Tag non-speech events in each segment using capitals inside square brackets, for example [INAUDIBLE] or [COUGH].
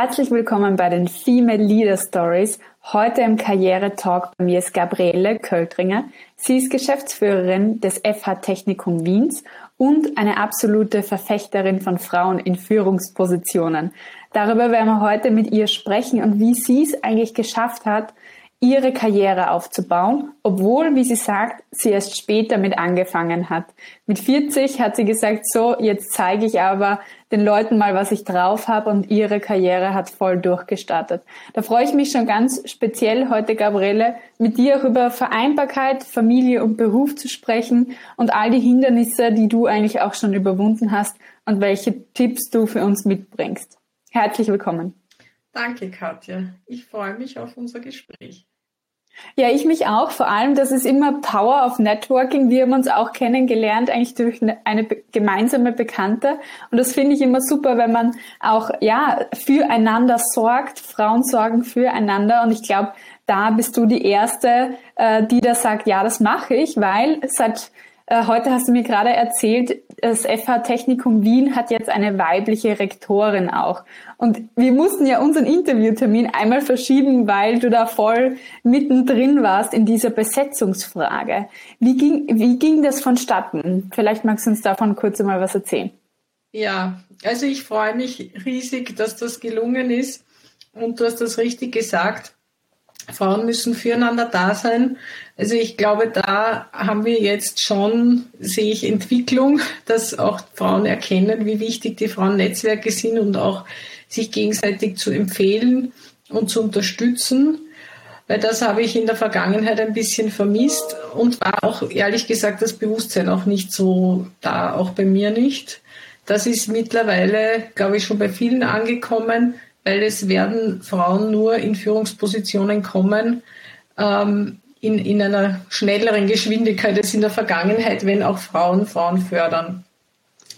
Herzlich willkommen bei den Female Leader Stories. Heute im Karriere-Talk bei mir ist Gabriele Költringer. Sie ist Geschäftsführerin des FH Technikum Wiens und eine absolute Verfechterin von Frauen in Führungspositionen. Darüber werden wir heute mit ihr sprechen und wie sie es eigentlich geschafft hat, ihre Karriere aufzubauen, obwohl, wie sie sagt, sie erst später mit angefangen hat. Mit 40 hat sie gesagt, so, jetzt zeige ich aber den Leuten mal, was ich drauf habe und ihre Karriere hat voll durchgestartet. Da freue ich mich schon ganz speziell heute, Gabriele, mit dir über Vereinbarkeit, Familie und Beruf zu sprechen und all die Hindernisse, die du eigentlich auch schon überwunden hast und welche Tipps du für uns mitbringst. Herzlich willkommen. Danke, Katja. Ich freue mich auf unser Gespräch. Ja, ich mich auch. Vor allem, das ist immer Power of Networking. Wir haben uns auch kennengelernt, eigentlich durch ne, eine gemeinsame Bekannte. Und das finde ich immer super, wenn man auch, ja, füreinander sorgt. Frauen sorgen füreinander. Und ich glaube, da bist du die Erste, äh, die da sagt, ja, das mache ich, weil seit äh, heute hast du mir gerade erzählt, das FH Technikum Wien hat jetzt eine weibliche Rektorin auch. Und wir mussten ja unseren Interviewtermin einmal verschieben, weil du da voll mittendrin warst in dieser Besetzungsfrage. Wie ging, wie ging das vonstatten? Vielleicht magst du uns davon kurz einmal was erzählen. Ja, also ich freue mich riesig, dass das gelungen ist. Und du hast das richtig gesagt. Frauen müssen füreinander da sein. Also ich glaube, da haben wir jetzt schon, sehe ich Entwicklung, [LAUGHS] dass auch Frauen erkennen, wie wichtig die Frauennetzwerke sind und auch sich gegenseitig zu empfehlen und zu unterstützen. Weil das habe ich in der Vergangenheit ein bisschen vermisst und war auch ehrlich gesagt das Bewusstsein auch nicht so da, auch bei mir nicht. Das ist mittlerweile, glaube ich, schon bei vielen angekommen weil es werden Frauen nur in Führungspositionen kommen, ähm, in, in einer schnelleren Geschwindigkeit als in der Vergangenheit, wenn auch Frauen Frauen fördern.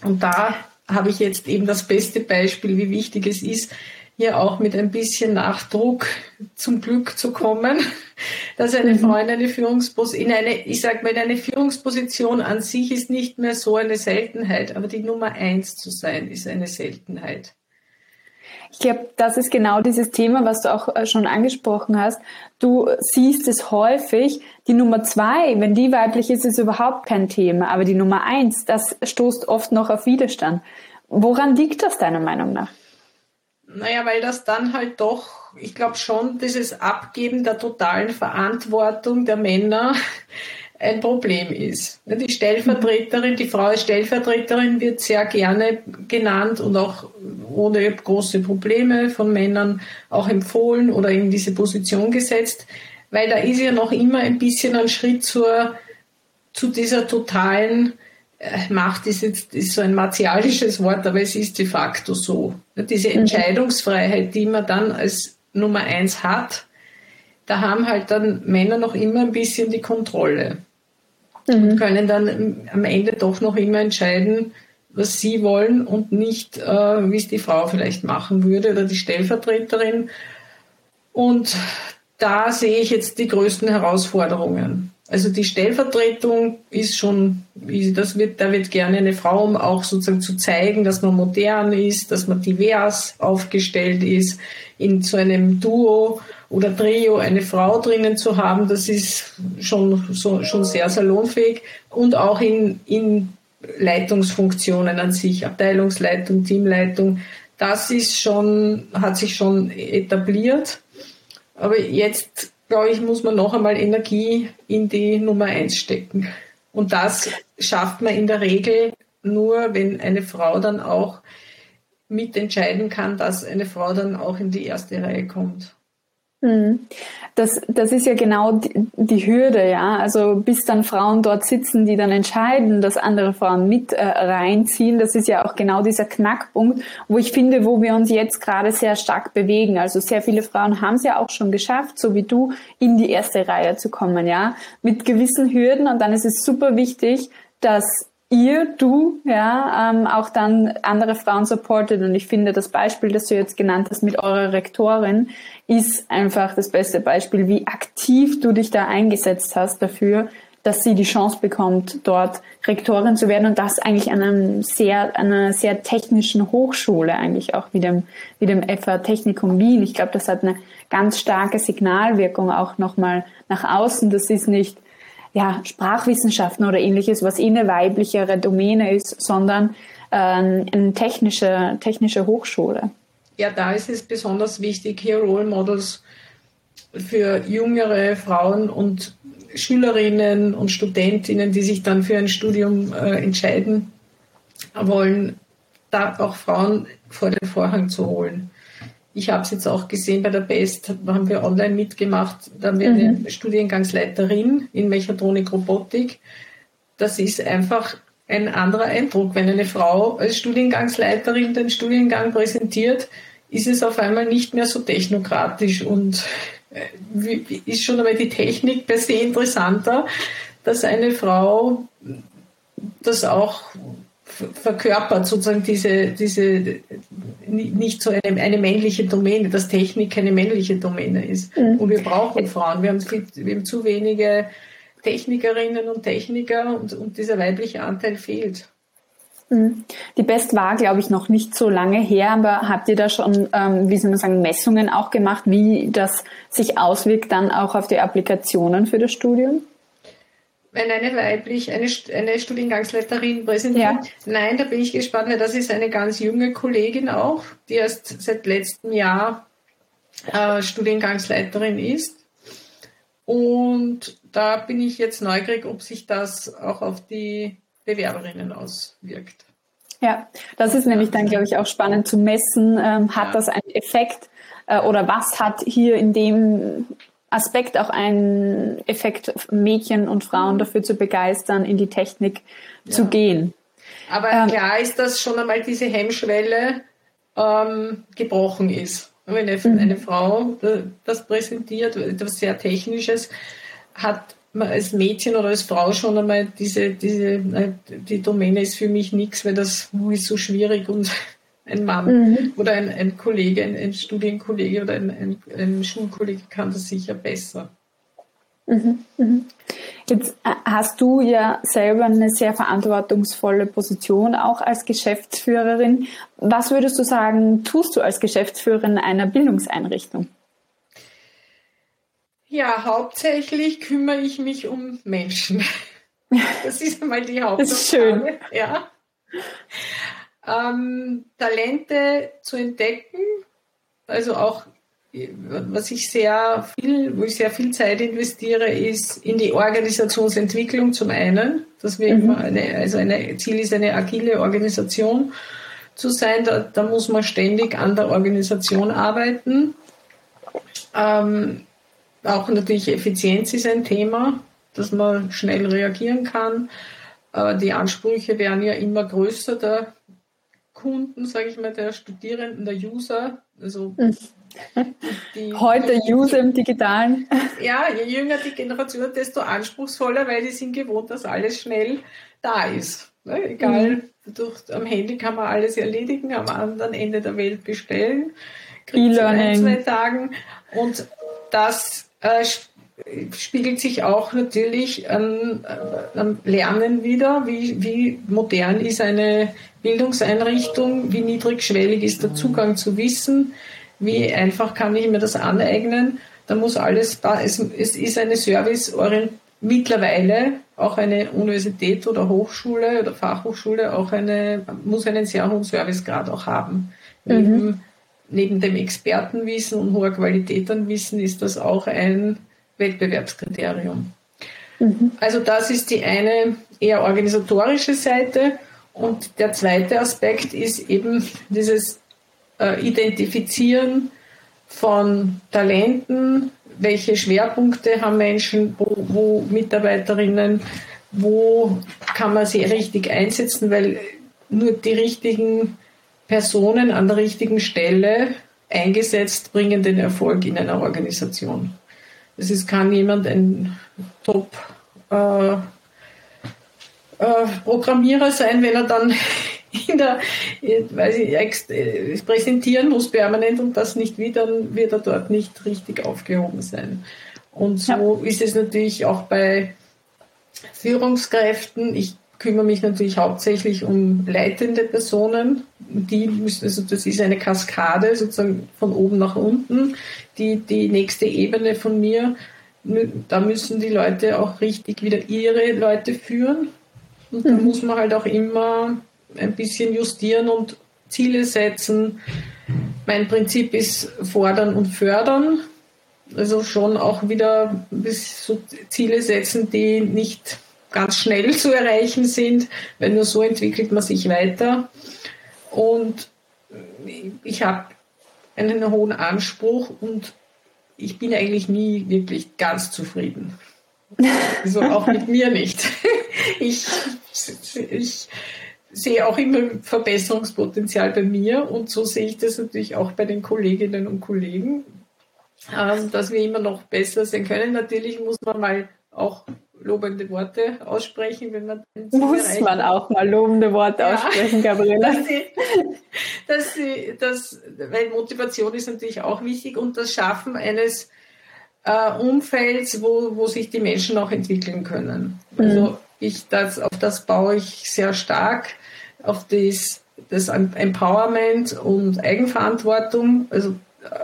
Und da habe ich jetzt eben das beste Beispiel, wie wichtig es ist, hier auch mit ein bisschen Nachdruck zum Glück zu kommen, [LAUGHS] dass eine mhm. Frau in eine Führungsposition, in eine, ich sage mal, in eine Führungsposition an sich ist nicht mehr so eine Seltenheit, aber die Nummer eins zu sein, ist eine Seltenheit. Ich glaube, das ist genau dieses Thema, was du auch äh, schon angesprochen hast. Du siehst es häufig. Die Nummer zwei, wenn die weiblich ist, ist überhaupt kein Thema. Aber die Nummer eins, das stoßt oft noch auf Widerstand. Woran liegt das deiner Meinung nach? Naja, weil das dann halt doch, ich glaube schon, dieses Abgeben der totalen Verantwortung der Männer ein Problem ist. Die Stellvertreterin, die Frau als Stellvertreterin wird sehr gerne genannt und auch ohne große Probleme von Männern auch empfohlen oder in diese Position gesetzt, weil da ist ja noch immer ein bisschen ein Schritt zur, zu dieser totalen äh, Macht ist jetzt ist so ein martialisches Wort, aber es ist de facto so. Diese mhm. Entscheidungsfreiheit, die man dann als Nummer eins hat, da haben halt dann Männer noch immer ein bisschen die Kontrolle mhm. und können dann am Ende doch noch immer entscheiden, was sie wollen und nicht, äh, wie es die Frau vielleicht machen würde oder die Stellvertreterin. Und da sehe ich jetzt die größten Herausforderungen. Also die Stellvertretung ist schon, das wird, da wird gerne eine Frau, um auch sozusagen zu zeigen, dass man modern ist, dass man divers aufgestellt ist, in so einem Duo oder Trio eine Frau drinnen zu haben, das ist schon, so, schon sehr salonfähig und auch in, in Leitungsfunktionen an sich, Abteilungsleitung, Teamleitung, das ist schon, hat sich schon etabliert. Aber jetzt glaube ich, muss man noch einmal Energie in die Nummer eins stecken. Und das schafft man in der Regel nur, wenn eine Frau dann auch mitentscheiden kann, dass eine Frau dann auch in die erste Reihe kommt. Mhm. Das, das ist ja genau die, Hürde, ja. Also bis dann Frauen dort sitzen, die dann entscheiden, dass andere Frauen mit äh, reinziehen, das ist ja auch genau dieser Knackpunkt, wo ich finde, wo wir uns jetzt gerade sehr stark bewegen. Also sehr viele Frauen haben es ja auch schon geschafft, so wie du, in die erste Reihe zu kommen, ja. Mit gewissen Hürden und dann ist es super wichtig, dass ihr, du, ja, ähm, auch dann andere Frauen supportet. Und ich finde, das Beispiel, das du jetzt genannt hast mit eurer Rektorin, ist einfach das beste Beispiel, wie aktiv du dich da eingesetzt hast dafür, dass sie die Chance bekommt, dort Rektorin zu werden und das eigentlich an einem sehr, einer sehr technischen Hochschule eigentlich auch wie dem, wie dem FA Technikum Wien. Ich glaube, das hat eine ganz starke Signalwirkung auch nochmal nach außen. Das ist nicht, ja, Sprachwissenschaften oder ähnliches, was eine weiblichere Domäne ist, sondern äh, eine technische, technische Hochschule. Ja, da ist es besonders wichtig, hier Role Models für jüngere Frauen und Schülerinnen und Studentinnen, die sich dann für ein Studium äh, entscheiden wollen, da auch Frauen vor den Vorhang zu holen. Ich habe es jetzt auch gesehen bei der BEST, haben wir online mitgemacht, da haben wir mhm. eine Studiengangsleiterin in Mechatronik Robotik. Das ist einfach ein anderer Eindruck. Wenn eine Frau als Studiengangsleiterin den Studiengang präsentiert, ist es auf einmal nicht mehr so technokratisch und ist schon einmal die Technik per se interessanter, dass eine Frau das auch verkörpert, sozusagen diese, diese nicht so eine, eine männliche Domäne, dass Technik eine männliche Domäne ist. Mhm. Und wir brauchen Frauen. Wir haben, viel, wir haben zu wenige Technikerinnen und Techniker und, und dieser weibliche Anteil fehlt. Mhm. Die Best war, glaube ich, noch nicht so lange her, aber habt ihr da schon, ähm, wie soll man sagen, Messungen auch gemacht, wie das sich auswirkt dann auch auf die Applikationen für das Studium? Wenn eine weiblich, eine, eine Studiengangsleiterin präsentiert, ja. nein, da bin ich gespannt, weil das ist eine ganz junge Kollegin auch, die erst seit letztem Jahr äh, Studiengangsleiterin ist. Und da bin ich jetzt neugierig, ob sich das auch auf die Bewerberinnen auswirkt. Ja, das ist nämlich dann, glaube ich, auch spannend zu messen. Ähm, hat ja. das einen Effekt äh, oder was hat hier in dem Aspekt auch einen Effekt, Mädchen und Frauen dafür zu begeistern, in die Technik ja. zu gehen? Aber ähm, klar ist, dass schon einmal diese Hemmschwelle ähm, gebrochen ist. Wenn eine, mhm. eine Frau äh, das präsentiert, etwas sehr Technisches, hat man als Mädchen oder als Frau schon einmal diese, diese, die Domäne ist für mich nichts, weil das ist so schwierig und ein Mann mhm. oder ein, ein Kollege, ein, ein Studienkollege oder ein, ein, ein, Schulkollege kann das sicher besser. Mhm. Mhm. Jetzt äh, hast du ja selber eine sehr verantwortungsvolle Position auch als Geschäftsführerin. Was würdest du sagen, tust du als Geschäftsführerin einer Bildungseinrichtung? Ja, hauptsächlich kümmere ich mich um Menschen. [LAUGHS] Das ist einmal die Hauptaufgabe. Das ist schön. Ja. Ähm, Talente zu entdecken, also auch was ich sehr viel, wo ich sehr viel Zeit investiere, ist in die Organisationsentwicklung zum einen, dass wir mhm. immer eine, also ein Ziel ist eine agile Organisation zu sein. Da, da muss man ständig an der Organisation arbeiten. Ähm, auch natürlich Effizienz ist ein Thema, dass man schnell reagieren kann. Aber die Ansprüche werden ja immer größer der Kunden, sage ich mal, der Studierenden, der User. Also [LAUGHS] die, Heute die, User im Digitalen. [LAUGHS] Ja, je jünger die Generation, desto anspruchsvoller, weil die sind gewohnt, dass alles schnell da ist. Ne? Egal, mhm. durch, am Handy kann man alles erledigen, am anderen Ende der Welt bestellen. E-Learning. zwei Tagen. Und das äh, spiegelt sich auch natürlich an, am Lernen wieder. Wie, wie modern ist eine Bildungseinrichtung? Wie niedrigschwellig ist der Zugang zu Wissen? Wie einfach kann ich mir das aneignen? Da muss alles da. Es, es ist eine service mittlerweile auch eine Universität oder Hochschule oder Fachhochschule auch eine, muss einen sehr hohen Servicegrad auch haben. Mhm. Neben neben dem Expertenwissen und hoher Qualität an Wissen ist das auch ein Wettbewerbskriterium. Mhm. Also das ist die eine eher organisatorische Seite und der zweite Aspekt ist eben dieses äh, Identifizieren von Talenten, welche Schwerpunkte haben Menschen, wo, wo Mitarbeiterinnen, wo kann man sie richtig einsetzen, weil nur die richtigen Personen an der richtigen Stelle eingesetzt bringen den Erfolg in einer Organisation. Es ist, kann jemand ein Top äh, äh, Programmierer sein, wenn er dann [LAUGHS] in der, weiß ich, äh, präsentieren muss permanent und das nicht wie, dann wird er dort nicht richtig aufgehoben sein. Und so ja. ist es natürlich auch bei Führungskräften. Ich kümmere mich natürlich hauptsächlich um leitende Personen. Die müssen, also das ist eine Kaskade sozusagen von oben nach unten. Die, die nächste Ebene von mir, da müssen die Leute auch richtig wieder ihre Leute führen. Und da mhm. muss man halt auch immer ein bisschen justieren und Ziele setzen. Mein Prinzip ist fordern und fördern. Also schon auch wieder so Ziele setzen, die nicht ganz schnell [LAUGHS] zu erreichen sind, weil nur so entwickelt man sich weiter. Und ich habe einen hohen Anspruch und ich bin eigentlich nie wirklich ganz zufrieden. Also auch mit mir nicht. [LAUGHS] Ich, ich sehe auch immer Verbesserungspotenzial bei mir und so sehe ich das natürlich auch bei den Kolleginnen und Kollegen, ähm, dass wir immer noch besser sein können. Natürlich muss man mal auch lobende Worte aussprechen, wenn man muss man auch mal lobende Worte ja. aussprechen, Gabriela. [LAUGHS] dass sie, dass sie, dass, weil Motivation ist natürlich auch wichtig und das Schaffen eines äh, Umfelds, wo, wo sich die Menschen auch entwickeln können. Mhm. Also ich das, auf das baue ich sehr stark, auf das, das Empowerment und Eigenverantwortung. Also,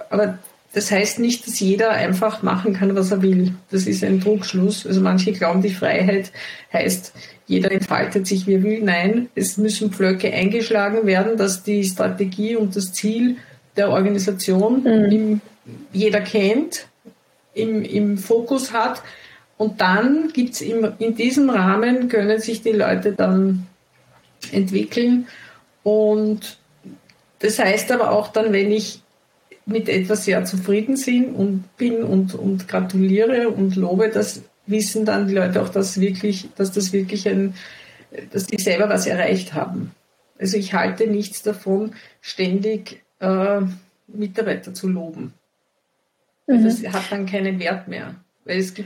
aber das heißt nicht, dass jeder einfach machen kann, was er will. Das ist ein Druckschluss. Also manche glauben, die Freiheit heißt, jeder entfaltet sich, wie er will. Nein, es müssen Pflöcke eingeschlagen werden, dass die Strategie und das Ziel der Organisation mhm. im, jeder kennt, im, im Fokus hat. Und dann gibt es in diesem Rahmen, können sich die Leute dann entwickeln. Und das heißt aber auch dann, wenn ich mit etwas sehr zufrieden sind und bin und, und gratuliere und lobe, das wissen dann die Leute auch, dass wirklich, dass das wirklich ein, dass die selber was erreicht haben. Also ich halte nichts davon, ständig äh, Mitarbeiter zu loben. Mhm. Das hat dann keinen Wert mehr.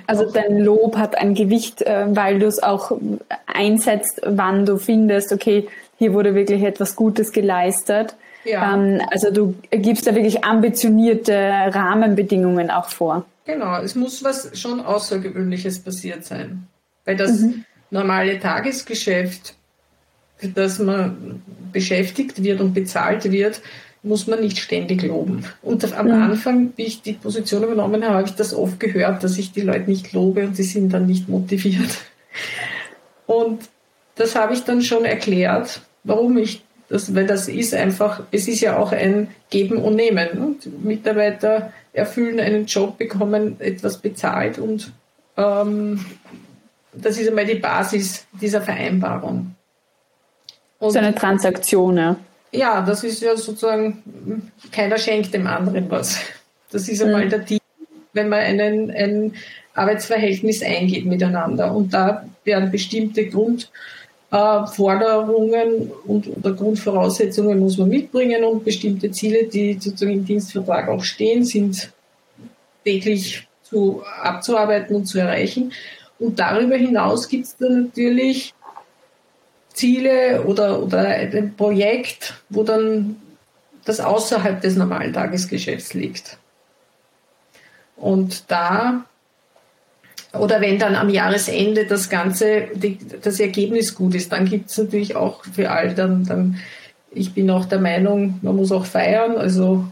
also dein Lob hat ein Gewicht, äh, weil du es auch einsetzt, wann du findest, okay, hier wurde wirklich etwas Gutes geleistet. Ja. Ähm, also du gibst da wirklich ambitionierte Rahmenbedingungen auch vor. Genau, es muss was schon Außergewöhnliches passiert sein. Weil das mhm. normale Tagesgeschäft, für das man beschäftigt wird und bezahlt wird, muss man nicht ständig loben. Und am mhm. Anfang, wie ich die Position übernommen habe, habe ich das oft gehört, dass ich die Leute nicht lobe und sie sind dann nicht motiviert. Und das habe ich dann schon erklärt, warum ich das, weil das ist einfach, es ist ja auch ein Geben und Nehmen. Und Mitarbeiter erfüllen einen Job, bekommen etwas bezahlt und ähm, das ist einmal die Basis dieser Vereinbarung. Und so eine Transaktion, ja. Ja, das ist ja sozusagen, keiner schenkt dem anderen was. Das ist einmal mhm. der Deal, wenn man einen, ein Arbeitsverhältnis eingeht miteinander. Und da werden bestimmte Grund, äh, Forderungen und oder Grundvoraussetzungen muss man mitbringen und bestimmte Ziele, die sozusagen im Dienstvertrag auch stehen, sind täglich zu, abzuarbeiten und zu erreichen. Und darüber hinaus gibt es dann natürlich Ziele oder, oder ein Projekt, wo dann das außerhalb des normalen Tagesgeschäfts liegt. Und da oder wenn dann am Jahresende das Ganze, die, das Ergebnis gut ist, dann gibt es natürlich auch für all dann, dann, ich bin auch der Meinung, man muss auch feiern. Also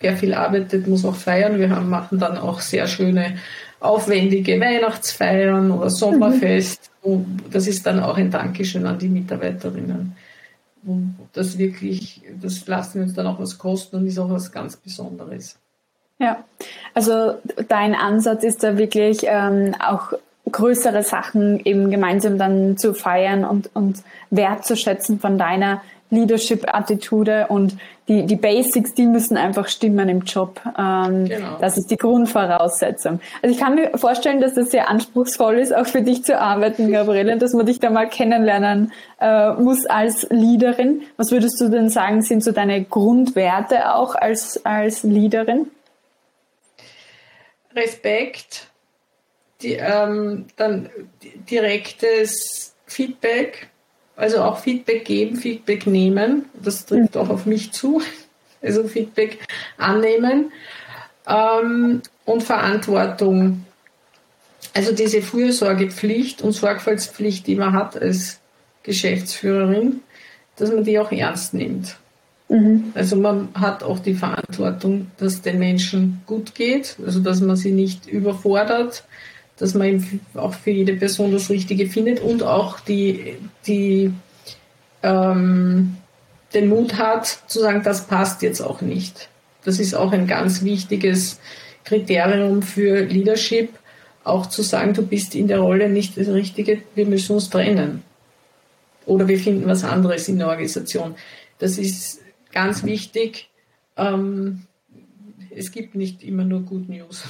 wer viel arbeitet, muss auch feiern. Wir haben, machen dann auch sehr schöne, aufwendige Weihnachtsfeiern oder Sommerfest. Mhm. Das ist dann auch ein Dankeschön an die Mitarbeiterinnen. Und das wirklich, das lassen wir uns dann auch was kosten und ist auch was ganz Besonderes. Ja, also dein Ansatz ist da wirklich ähm, auch größere Sachen eben gemeinsam dann zu feiern und, und wertzuschätzen von deiner Leadership-Attitude und die, die Basics, die müssen einfach stimmen im Job. Ähm, genau. Das ist die Grundvoraussetzung. Also ich kann mir vorstellen, dass das sehr anspruchsvoll ist, auch für dich zu arbeiten, Gabriele, dass man dich da mal kennenlernen äh, muss als Leaderin. Was würdest du denn sagen, sind so deine Grundwerte auch als, als Leaderin? Respekt, die, ähm, dann direktes Feedback, also auch Feedback geben, Feedback nehmen, das trifft auch auf mich zu, [LAUGHS] also Feedback annehmen. Ähm, und Verantwortung. Also diese Fürsorgepflicht und Sorgfaltspflicht, die man hat als Geschäftsführerin, dass man die auch ernst nimmt. Mhm. Also man hat auch die Verantwortung, dass den Menschen gut geht, also dass man sie nicht überfordert, dass man auch für jede Person das Richtige findet und auch die, die ähm, den Mut hat zu sagen, das passt jetzt auch nicht. Das ist auch ein ganz wichtiges Kriterium für Leadership, auch zu sagen, du bist in der Rolle nicht das Richtige, wir müssen uns trennen. Oder wir finden was anderes in der Organisation. Das ist ganz wichtig. Ähm, es gibt nicht immer nur Good News.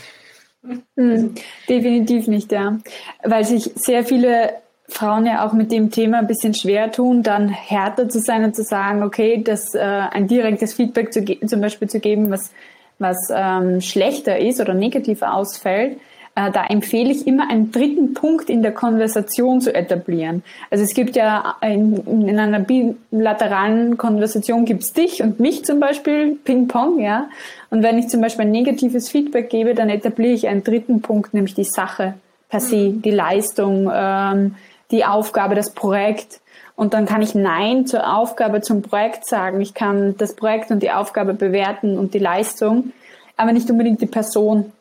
Mhm, definitiv nicht, ja. Weil sich sehr viele Frauen ja auch mit dem Thema ein bisschen schwer tun, dann härter zu sein und zu sagen, okay, das äh, ein direktes Feedback zu zum Beispiel zu geben, was was ähm, schlechter ist oder negativer ausfällt, da empfehle ich immer einen dritten Punkt in der Konversation zu etablieren. Also es gibt ja in, in einer bilateralen Konversation gibt's dich und mich zum Beispiel, Ping-Pong, ja. Und wenn ich zum Beispiel ein negatives Feedback gebe, dann etabliere ich einen dritten Punkt, nämlich die Sache per se, die Leistung, ähm, die Aufgabe, das Projekt. Und dann kann ich Nein zur Aufgabe, zum Projekt sagen. Ich kann das Projekt und die Aufgabe bewerten und die Leistung, aber nicht unbedingt die Person.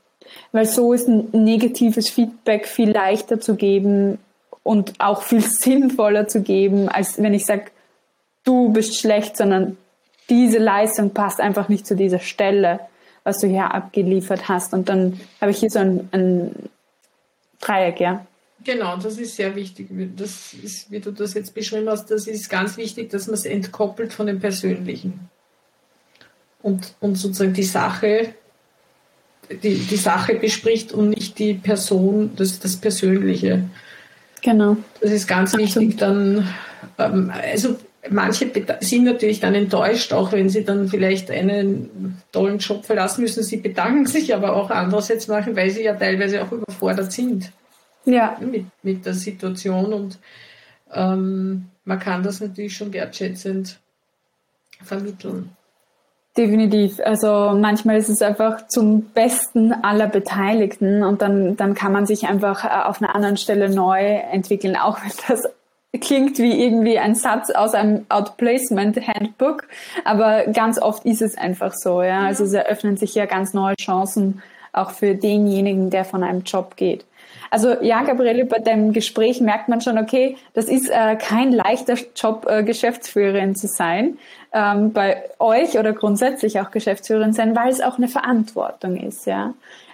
Weil so ist ein negatives Feedback viel leichter zu geben und auch viel [LAUGHS] sinnvoller zu geben, als wenn ich sage, du bist schlecht, sondern diese Leistung passt einfach nicht zu dieser Stelle, was du hier abgeliefert hast. Und dann habe ich hier so ein, ein Dreieck, ja. Genau, das ist sehr wichtig. Das ist, wie du das jetzt beschrieben hast, das ist ganz wichtig, dass man es entkoppelt von dem Persönlichen. Und, und sozusagen die Sache die, die Sache bespricht und nicht die Person, das, das Persönliche. Genau. Das ist ganz wichtig. Dann, ähm, also manche sind natürlich dann enttäuscht, auch wenn sie dann vielleicht einen tollen Job verlassen müssen. Sie bedanken sich aber auch andererseits machen, weil sie ja teilweise auch überfordert sind. Ja. Mit, mit der Situation und ähm, man kann das natürlich schon wertschätzend vermitteln. Definitiv. Also manchmal ist es einfach zum Besten aller Beteiligten und dann, dann kann man sich einfach äh, auf einer anderen Stelle neu entwickeln, auch wenn das klingt wie irgendwie ein Satz aus einem Outplacement Handbook, aber ganz oft ist es einfach so, ja. Also es eröffnen sich ja ganz neue Chancen auch für denjenigen, der von einem Job geht. Also ja, Gabriele, bei deinem Gespräch merkt man schon, okay, das ist äh, kein leichter Job, äh, Geschäftsführerin zu sein ähm, bei euch oder grundsätzlich auch Geschäftsführerin sein, weil es auch eine Verantwortung ist, ja.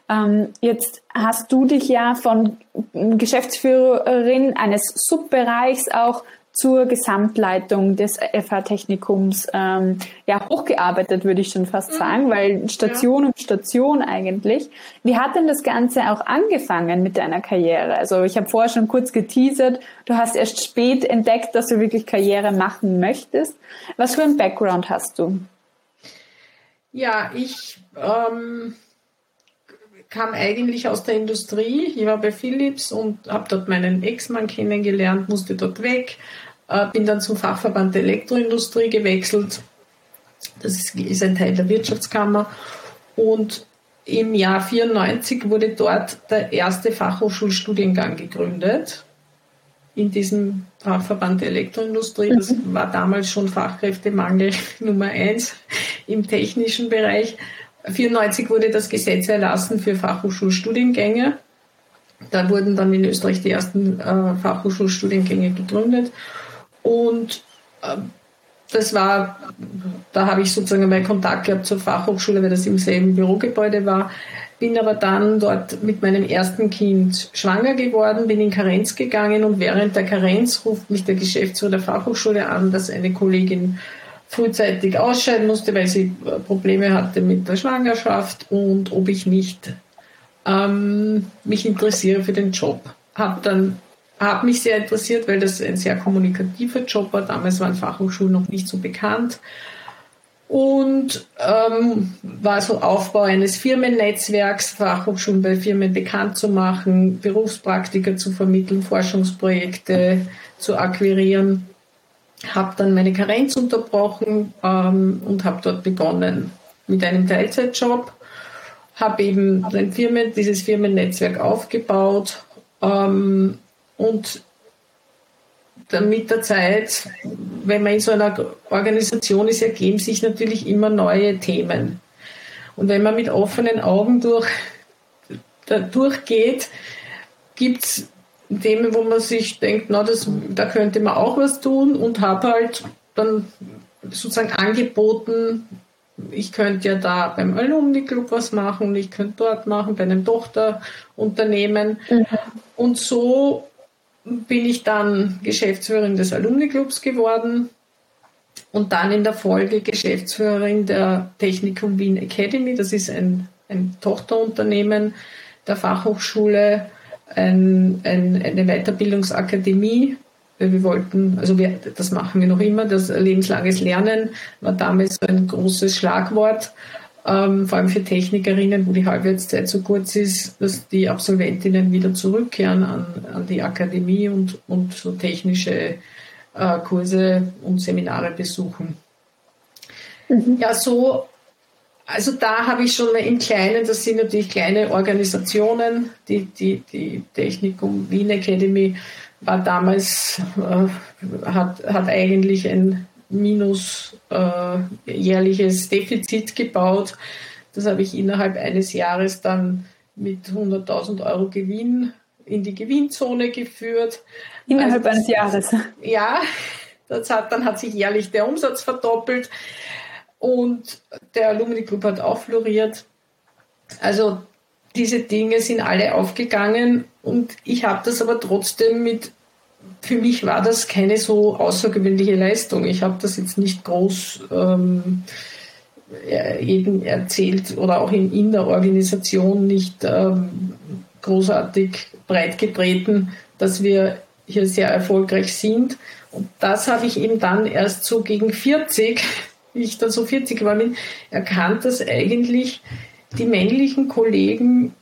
Ähm, jetzt hast du dich ja von Geschäftsführerin eines Subbereichs auch zur Gesamtleitung des FH-Technikums ähm, ja, hochgearbeitet, würde ich schon fast mhm. sagen, weil Station ja. um Station eigentlich. Wie hat denn das Ganze auch angefangen mit deiner Karriere? Also ich habe vorher schon kurz geteasert, du hast erst spät entdeckt, dass du wirklich Karriere machen möchtest. Was für einen Background hast du? Ja, ich ähm, kam eigentlich aus der Industrie. Ich war bei Philips und habe dort meinen Ex-Mann kennengelernt, musste dort weg, bin dann zum Fachverband der Elektroindustrie gewechselt. Das ist, ist ein Teil der Wirtschaftskammer. Und im Jahr 94 wurde dort der erste Fachhochschulstudiengang gegründet in diesem Fachverband der Elektroindustrie. Das mhm. war damals schon Fachkräftemangel [LAUGHS] Nummer eins im technischen Bereich. 1994 wurde das Gesetz erlassen für Fachhochschulstudiengänge. Da wurden dann in Österreich die ersten äh, Fachhochschulstudiengänge gegründet. Und äh, das war, da habe ich sozusagen mal Kontakt gehabt zur Fachhochschule, weil das im selben Bürogebäude war. Bin aber dann dort mit meinem ersten Kind schwanger geworden, bin in Karenz gegangen und während der Karenz ruft mich der Geschäftsführer der Fachhochschule an, dass eine Kollegin frühzeitig ausscheiden musste, weil sie äh, Probleme hatte mit der Schwangerschaft und ob ich nicht ähm, mich interessiere für den Job. Habe dann hat mich sehr interessiert, weil das ein sehr kommunikativer Job war. Damals waren Fachhochschulen noch nicht so bekannt. Und ähm, war so Aufbau eines Firmennetzwerks, Fachhochschulen bei Firmen bekannt zu machen, Berufspraktiker zu vermitteln, Forschungsprojekte zu akquirieren. Habe dann meine Karenz unterbrochen ähm, und habe dort begonnen mit einem Teilzeitjob. Habe eben ein Firmen, dieses Firmennetzwerk aufgebaut Ähm, und mit der Zeit, wenn man in so einer Organisation ist, ergeben sich natürlich immer neue Themen. Und wenn man mit offenen Augen durch, da durchgeht, gibt es Themen, wo man sich denkt, na, das, da könnte man auch was tun und habe halt dann sozusagen angeboten, ich könnte ja da beim Alumni Club was machen, ich könnte dort machen, bei einem Tochterunternehmen. Mhm. Und so bin ich dann Geschäftsführerin des Alumni Clubs geworden und dann in der Folge Geschäftsführerin der Technikum Wien Academy. Das ist ein, ein Tochterunternehmen der Fachhochschule, ein, ein, eine Weiterbildungsakademie wir wollten, also wir, das machen wir noch immer, das lebenslanges Lernen war damals so ein großes Schlagwort, ähm, vor allem für Technikerinnen, wo die Halbwertszeit so kurz ist, dass die Absolventinnen wieder zurückkehren an, an die Akademie und, und so technische äh, Kurse und Seminare besuchen. Mhm. Ja, so, also da habe ich schon im Kleinen, das sind natürlich kleine Organisationen, die, die, die Technikum Wien Academy war damals, äh, hat, hat eigentlich ein minus äh, jährliches Defizit gebaut. Das habe ich innerhalb eines Jahres dann mit 100.000 Euro Gewinn in die Gewinnzone geführt. Innerhalb also, eines Jahres? [LAUGHS] Ja, das hat, dann hat sich jährlich der Umsatz verdoppelt und der Alumni Club hat auch floriert. Also diese Dinge sind alle aufgegangen und ich habe das aber trotzdem mit, für mich war das keine so außergewöhnliche Leistung. Ich habe das jetzt nicht groß ähm, jedem erzählt oder auch in, in der Organisation nicht ähm, großartig breit getreten, dass wir hier sehr erfolgreich sind. Und das habe ich eben dann erst so gegen 40, [LAUGHS] wie ich dann so 40 geworden bin, erkannt, dass eigentlich die männlichen Kollegen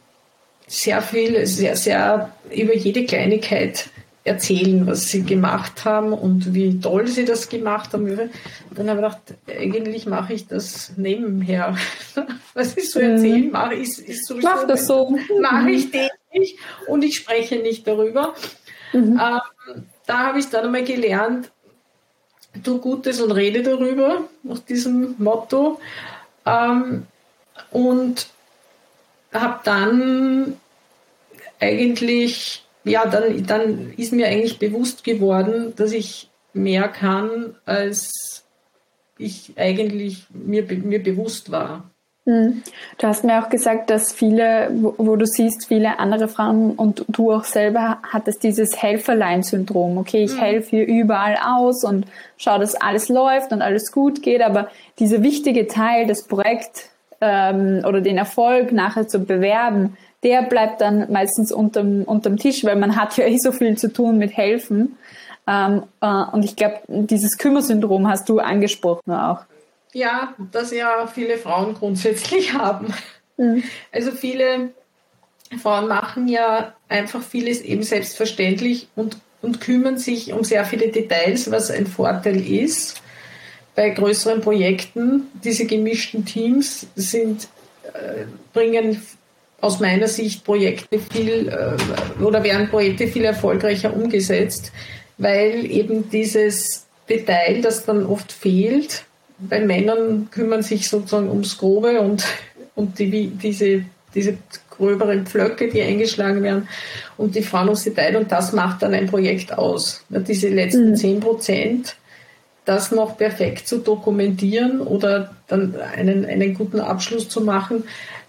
sehr viel, sehr, sehr über jede Kleinigkeit erzählen, was sie gemacht haben und wie toll sie das gemacht haben. Dann habe ich gedacht, eigentlich mache ich das nebenher. [LAUGHS] Was ich so mhm. erzählen mache, ist, ist sowieso. Mach das so. [LAUGHS] Mache ich nicht und ich spreche nicht darüber. Mhm. Ähm, da habe ich dann einmal gelernt, tu Gutes und rede darüber, nach diesem Motto. Ähm, und habe dann eigentlich, ja, dann, dann ist mir eigentlich bewusst geworden, dass ich mehr kann, als ich eigentlich mir, mir bewusst war. Hm. Du hast mir auch gesagt, dass viele, wo, wo, du siehst, viele andere Frauen und du auch selber hattest dieses Helferlein-Syndrom. Okay, ich mhm. helfe hier überall aus und schaue, dass alles läuft und alles gut geht, aber dieser wichtige Teil, das Projekt ähm, oder den Erfolg nachher zu bewerben, der bleibt dann meistens unterm, unterm Tisch, weil man hat ja eh so viel zu tun mit helfen. Ähm, äh, und ich glaube, dieses Kümmersyndrom hast du angesprochen auch. Ja, das ja viele Frauen grundsätzlich [LAUGHS] haben. Mhm. Also viele Frauen machen ja einfach vieles eben selbstverständlich und, und kümmern sich um sehr viele Details, was ein Vorteil ist bei größeren Projekten. Diese gemischten Teams sind, äh, bringen aus meiner Sicht Projekte viel äh, oder werden Projekte viel erfolgreicher umgesetzt, weil eben dieses Detail, das dann oft fehlt, bei Männern kümmern sich sozusagen ums Grobe und, und die, diese, diese gröberen Pflöcke, die eingeschlagen werden und die Frauen ums Detail und das macht dann ein Projekt aus. Diese letzten mhm. 10 Prozent, das noch perfekt zu dokumentieren oder dann einen, einen guten Abschluss zu machen,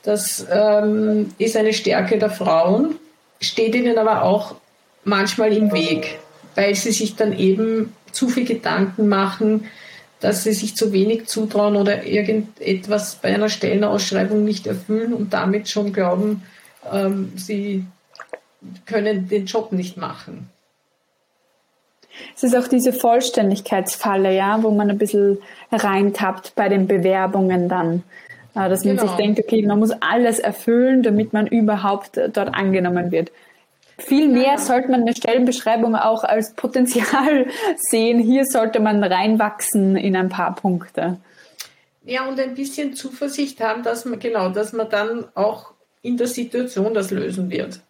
das ähm, ist eine Stärke der Frauen, steht ihnen aber auch manchmal im Weg, weil sie sich dann eben zu viel Gedanken machen, dass sie sich zu wenig zutrauen oder irgendetwas bei einer Stellenausschreibung nicht erfüllen und damit schon glauben, ähm, sie können den Job nicht machen. Es ist auch diese Vollständigkeitsfalle, ja, wo man ein bisschen reintappt bei den Bewerbungen dann. Äh, dass man genau. sich denkt, okay, man muss alles erfüllen, damit man überhaupt äh, dort angenommen wird. Viel mehr ja. sollte man eine Stellenbeschreibung auch als Potenzial [LAUGHS] sehen. Hier sollte man reinwachsen in ein paar Punkte. Ja, und ein bisschen Zuversicht haben, dass man genau, dass man dann auch in der Situation das lösen wird.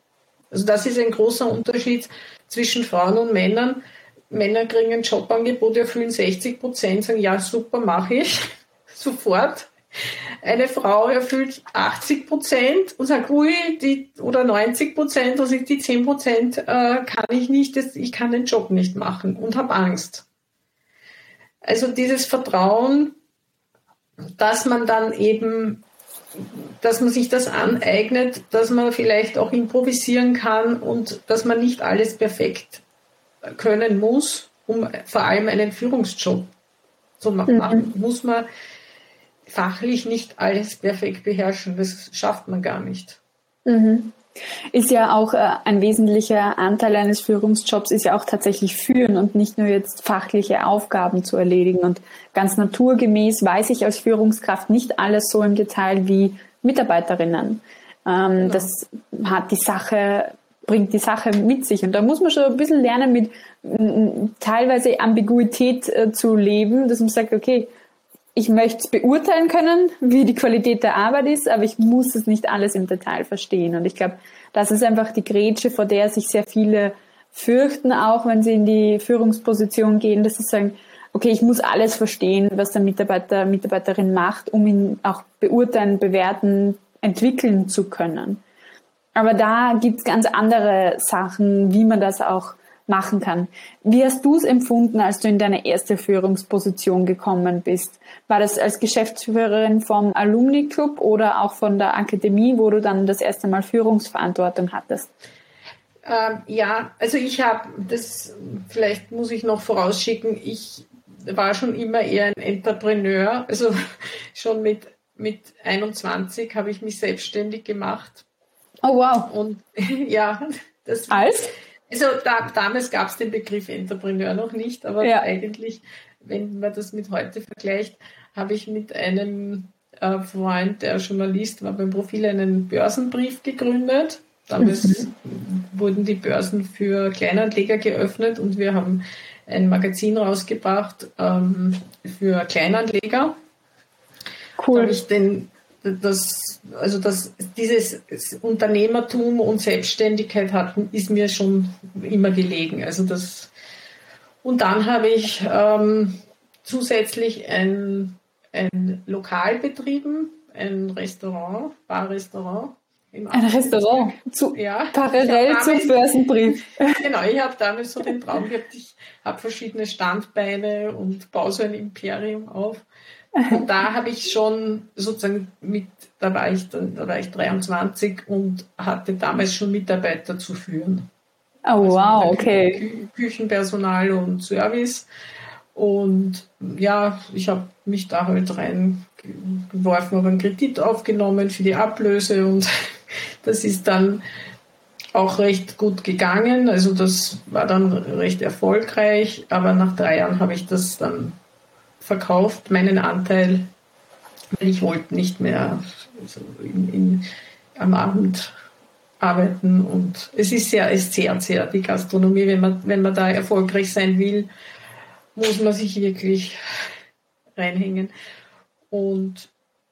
Also das ist ein großer Unterschied zwischen Frauen und Männern. Männer kriegen ein Jobangebot, erfüllen 60 Prozent, sagen, ja, super, mache ich [LAUGHS] sofort. Eine Frau erfüllt 80 Prozent und sagt, ui, die, oder 90 Prozent, also die 10 Prozent äh, kann ich nicht, das, ich kann den Job nicht machen und habe Angst. Also dieses Vertrauen, dass man dann eben, dass man sich das aneignet, dass man vielleicht auch improvisieren kann und dass man nicht alles perfekt können muss, um vor allem einen Führungsjob zu machen, mhm. muss man fachlich nicht alles perfekt beherrschen. Das schafft man gar nicht. Mhm. Ist ja auch äh, ein wesentlicher Anteil eines Führungsjobs, ist ja auch tatsächlich führen und nicht nur jetzt fachliche Aufgaben zu erledigen. Und ganz naturgemäß weiß ich als Führungskraft nicht alles so im Detail wie Mitarbeiterinnen. Ähm, genau. Das hat die Sache bringt die Sache mit sich. Und da muss man schon ein bisschen lernen, mit teilweise Ambiguität äh, zu leben, dass man sagt, okay, ich möchte es beurteilen können, wie die Qualität der Arbeit ist, aber ich muss es nicht alles im Detail verstehen. Und ich glaube, das ist einfach die Grätsche, vor der sich sehr viele fürchten, auch wenn sie in die Führungsposition gehen, dass sie sagen, okay, ich muss alles verstehen, was der Mitarbeiter, Mitarbeiterin macht, um ihn auch beurteilen, bewerten, entwickeln zu können. Aber da gibt's ganz andere Sachen, wie man das auch machen kann. Wie hast du es empfunden, als du in deine erste Führungsposition gekommen bist? War das als Geschäftsführerin vom Alumni Club oder auch von der Akademie, wo du dann das erste Mal Führungsverantwortung hattest? Ähm, ja, also ich habe das, vielleicht muss ich noch vorausschicken, ich war schon immer eher ein Entrepreneur. Also [LAUGHS] schon mit, mit 21 habe ich mich selbstständig gemacht. Oh wow. Und [LAUGHS] ja, das. Als? Also da, damals gab es den Begriff Entrepreneur noch nicht, aber ja. eigentlich, wenn man das mit heute vergleicht, habe ich mit einem äh, Freund, der Journalist war, beim Profil einen Börsenbrief gegründet. Damals mhm. wurden die Börsen für Kleinanleger geöffnet und wir haben ein Magazin rausgebracht ähm, für Kleinanleger. Cool. Da habe ich den das, also das, dieses Unternehmertum und Selbstständigkeit hat, ist mir schon immer gelegen. Also das, und dann habe ich ähm, zusätzlich ein, ein Lokal betrieben, ein Restaurant, Bar-Restaurant. Ein Restaurant, zu, ja, parallel zum Börsenbrief. [LAUGHS] Genau, ich habe damals so den Traum gehabt, ich habe verschiedene Standbeine und baue so ein Imperium auf. Und da habe ich schon sozusagen mit, da war ich, da war ich 23 und hatte damals schon Mitarbeiter zu führen. Oh also wow, okay. Küchenpersonal und Service. Und ja, ich habe mich da halt reingeworfen, habe einen Kredit aufgenommen für die Ablöse und [LAUGHS] das ist dann auch recht gut gegangen. Also das war dann recht erfolgreich, aber nach drei Jahren habe ich das dann verkauft, meinen Anteil, weil ich wollte nicht mehr so in, in, am Abend arbeiten. Und es ist sehr, es zehrt sehr die Gastronomie, wenn man, wenn man da erfolgreich sein will, muss man sich wirklich reinhängen. Und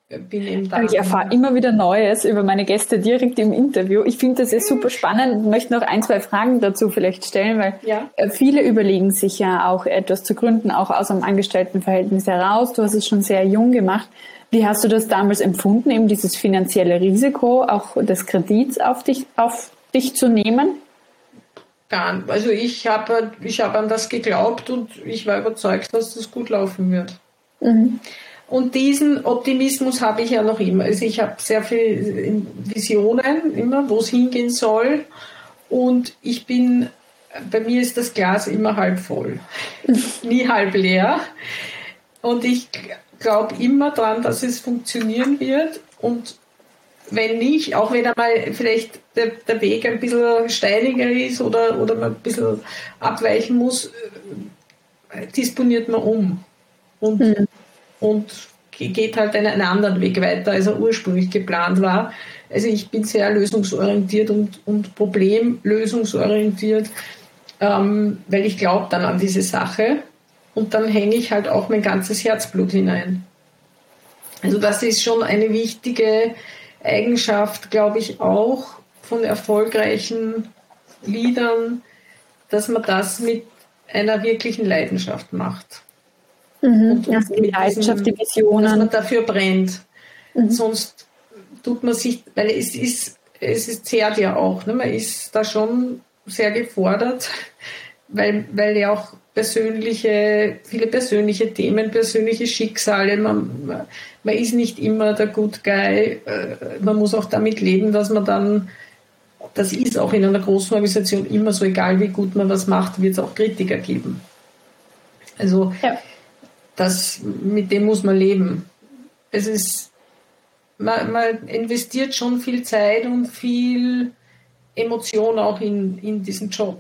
bin eben da. Ich erfahre immer wieder Neues über meine Gäste direkt im Interview. Ich finde das ja super spannend. Ich möchte noch ein, zwei Fragen dazu vielleicht stellen, weil ja. Äh, viele überlegen sich ja auch etwas zu gründen, auch aus einem Angestelltenverhältnis heraus. Du hast es schon sehr jung gemacht. Wie hast du das damals empfunden, eben dieses finanzielle Risiko, auch des Kredits auf dich, auf dich zu nehmen? Gar nicht. Also ich habe ich hab an das geglaubt und ich war überzeugt, dass das gut laufen wird. Mhm. Und diesen Optimismus habe ich ja noch immer. Also ich habe sehr viele Visionen immer, wo es hingehen soll. Und ich bin, bei mir ist das Glas immer halb voll, [LAUGHS] nie halb leer. Und ich glaube immer daran, dass es funktionieren wird. Und wenn nicht, auch wenn einmal vielleicht der, der Weg ein bisschen steiniger ist oder, oder man ein bisschen abweichen muss, äh, disponiert man um. Und mhm und geht halt einen, einen anderen Weg weiter, als er ursprünglich geplant war. Also ich bin sehr lösungsorientiert und, und problemlösungsorientiert, ähm, weil ich glaube dann an diese Sache und dann hänge ich halt auch mein ganzes Herzblut hinein. Also das ist schon eine wichtige Eigenschaft, glaube ich auch, von erfolgreichen Liedern, dass man das mit einer wirklichen Leidenschaft macht. Mhm. Und, ja, die Leidenschaft, die Visionen. Dass man dafür brennt. Mhm. Sonst tut man sich, weil es ist, es ist zehrt ja auch, ne? man ist da schon sehr gefordert, [LAUGHS] weil, weil ja auch persönliche, viele persönliche Themen, persönliche Schicksale, man, man ist nicht immer der Good Guy, äh, man muss auch damit leben, dass man dann, das ist auch in einer großen Organisation immer so, egal wie gut man was macht, wird es auch Kritiker geben. Also ja. Das, mit dem muss man leben. Es ist man, man investiert schon viel Zeit und viel Emotion auch in, in diesen Job.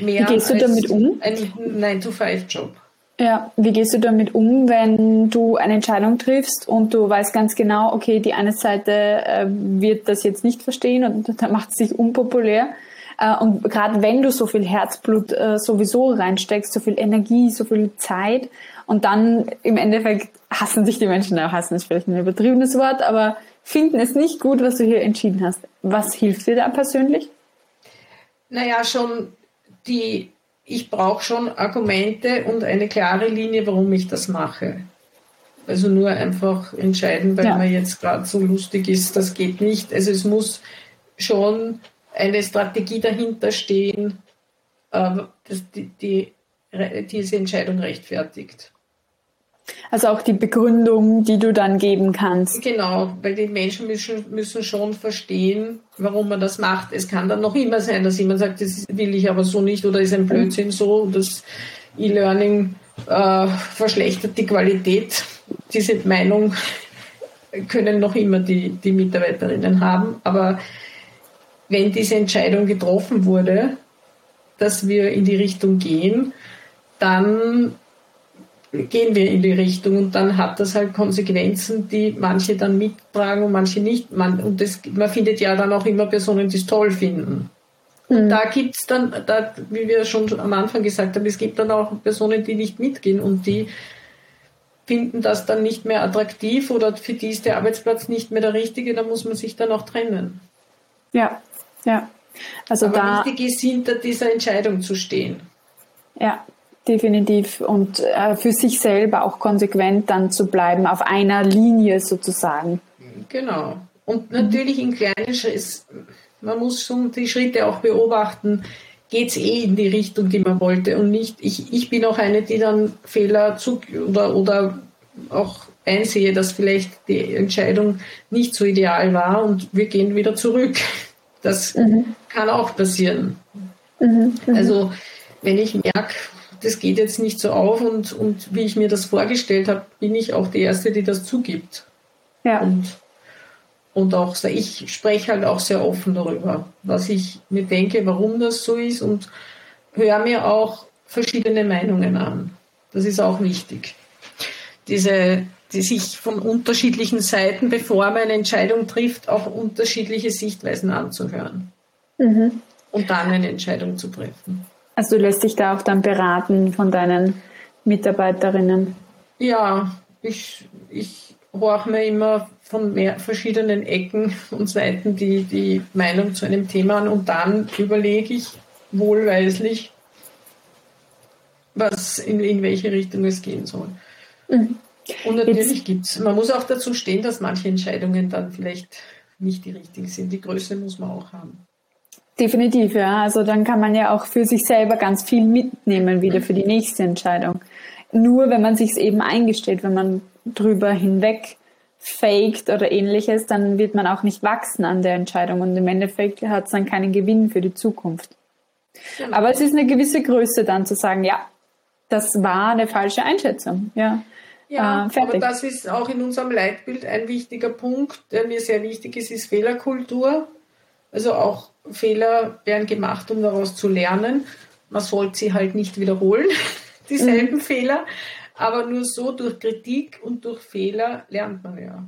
Mehr wie gehst du damit um? Ein 9-to-5-Job. Ja, wie gehst du damit um, wenn du eine Entscheidung triffst und du weißt ganz genau, okay, die eine Seite äh, wird das jetzt nicht verstehen und dann macht es sich unpopulär. Äh, und gerade wenn du so viel Herzblut äh, sowieso reinsteckst, so viel Energie, so viel Zeit und dann im Endeffekt hassen sich die Menschen, ja, hassen ist vielleicht ein übertriebenes Wort, aber finden es nicht gut, was du hier entschieden hast. Was hilft dir da persönlich? Naja, schon die, ich brauche schon Argumente und eine klare Linie, warum ich das mache. Also nur einfach entscheiden, weil ja. man jetzt gerade so lustig ist, das geht nicht. Also es muss schon eine Strategie dahinter stehen, äh, dass die, die, diese Entscheidung rechtfertigt. Also auch die Begründung, die du dann geben kannst. Genau, weil die Menschen müssen, müssen schon verstehen, warum man das macht. Es kann dann noch immer sein, dass jemand sagt, das will ich aber so nicht oder ist ein Blödsinn so und das E-Learning äh, verschlechtert die Qualität. Diese Meinung können noch immer die, die Mitarbeiterinnen haben. Aber wenn diese Entscheidung getroffen wurde, dass wir in die Richtung gehen, dann gehen wir in die Richtung und dann hat das halt Konsequenzen, die manche dann mittragen und manche nicht. Man, und das, man findet ja dann auch immer Personen, die es toll finden. Und mhm. da gibt es dann, da, wie wir schon am Anfang gesagt haben, es gibt dann auch Personen, die nicht mitgehen und die finden das dann nicht mehr attraktiv oder für die ist der Arbeitsplatz nicht mehr der richtige, da muss man sich dann auch trennen. Ja, ja. Also Aber da, wichtig ist, hinter dieser Entscheidung zu stehen. Ja, definitiv. Und äh, für sich selber auch konsequent dann zu bleiben, auf einer Linie sozusagen. Genau. Und natürlich in kleinen Schritten, man muss schon die Schritte auch beobachten, geht es eh in die Richtung, die man wollte und nicht, ich, ich bin auch eine, die dann Fehler zu, oder, oder auch einsehe, dass vielleicht die Entscheidung nicht so ideal war und wir gehen wieder zurück. Das mhm. kann auch passieren. Mhm. Mhm. Also wenn ich merke, das geht jetzt nicht so auf und, und wie ich mir das vorgestellt habe, bin ich auch die Erste, die das zugibt. Ja. Und, und auch, ich spreche halt auch sehr offen darüber, was ich mir denke, warum das so ist und höre mir auch verschiedene Meinungen an. Das ist auch wichtig. Diese, die sich von unterschiedlichen Seiten, bevor man eine Entscheidung trifft, auch unterschiedliche Sichtweisen anzuhören. Mhm. Und dann eine Entscheidung zu treffen. Also du lässt dich da auch dann beraten von deinen Mitarbeiterinnen? Ja, ich, ich horche mir immer von mehr, verschiedenen Ecken und Seiten die, die Meinung zu einem Thema an und dann überlege ich wohlweislich, was in, in welche Richtung es gehen soll. Mhm. Und natürlich gibt es, man muss auch dazu stehen, dass manche Entscheidungen dann vielleicht nicht die richtigen sind. Die Größe muss man auch haben. Definitiv, ja. Also dann kann man ja auch für sich selber ganz viel mitnehmen wieder für die nächste Entscheidung. Nur wenn man sich eben eingesteht, wenn man drüber hinweg faked oder ähnliches, dann wird man auch nicht wachsen an der Entscheidung und im Endeffekt hat es dann keinen Gewinn für die Zukunft. Aber es ist eine gewisse Größe dann zu sagen, ja, das war eine falsche Einschätzung. Ja, ja äh, aber das ist auch in unserem Leitbild ein wichtiger Punkt, der mir sehr wichtig ist, ist Fehlerkultur. Also auch Fehler werden gemacht, um daraus zu lernen. Man sollte sie halt nicht wiederholen, [LAUGHS] dieselben mhm. Fehler. Aber nur so durch Kritik und durch Fehler lernt man ja.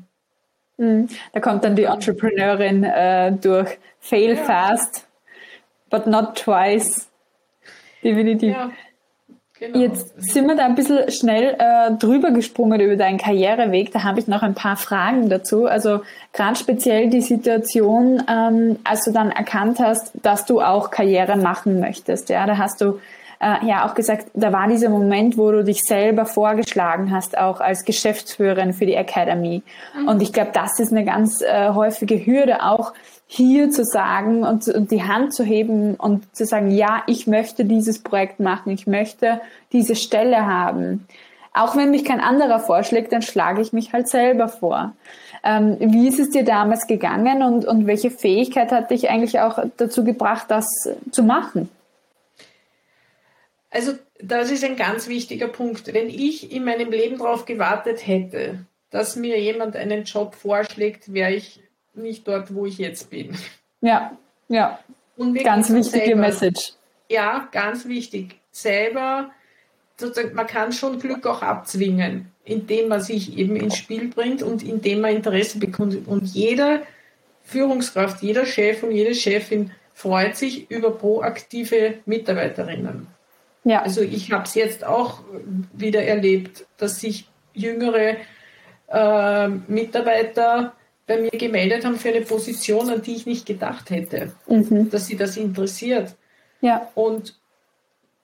Mhm. Da kommt dann die Entrepreneurin äh, durch Fail ja. fast, but not twice. Definitiv. Ja. Genau. Jetzt sind wir da ein bisschen schnell äh, drüber gesprungen über deinen Karriereweg. Da habe ich noch ein paar Fragen dazu. Also gerade speziell die Situation, ähm, als du dann erkannt hast, dass du auch Karriere machen möchtest. Ja, da hast du äh, ja auch gesagt, da war dieser Moment, wo du dich selber vorgeschlagen hast, auch als Geschäftsführerin für die Academy. Mhm. Und ich glaube, das ist eine ganz äh, häufige Hürde auch hier zu sagen und, und die Hand zu heben und zu sagen, ja, ich möchte dieses Projekt machen, ich möchte diese Stelle haben. Auch wenn mich kein anderer vorschlägt, dann schlage ich mich halt selber vor. Ähm, wie ist es dir damals gegangen und, und welche Fähigkeit hat dich eigentlich auch dazu gebracht, das zu machen? Also das ist ein ganz wichtiger Punkt. Wenn ich in meinem Leben darauf gewartet hätte, dass mir jemand einen Job vorschlägt, wäre ich nicht dort, wo ich jetzt bin. Ja, ja. ganz wichtige selber, Message. Ja, ganz wichtig. Selber, sozusagen, man kann schon Glück auch abzwingen, indem man sich eben ins Spiel bringt und indem man Interesse bekundet. Und jeder Führungskraft, jeder Chef und jede Chefin freut sich über proaktive Mitarbeiterinnen. Ja. Also ich habe es jetzt auch wieder erlebt, dass sich jüngere äh, Mitarbeiter bei mir gemeldet haben für eine Position, an die ich nicht gedacht hätte, mhm. dass sie das interessiert. Ja. Und,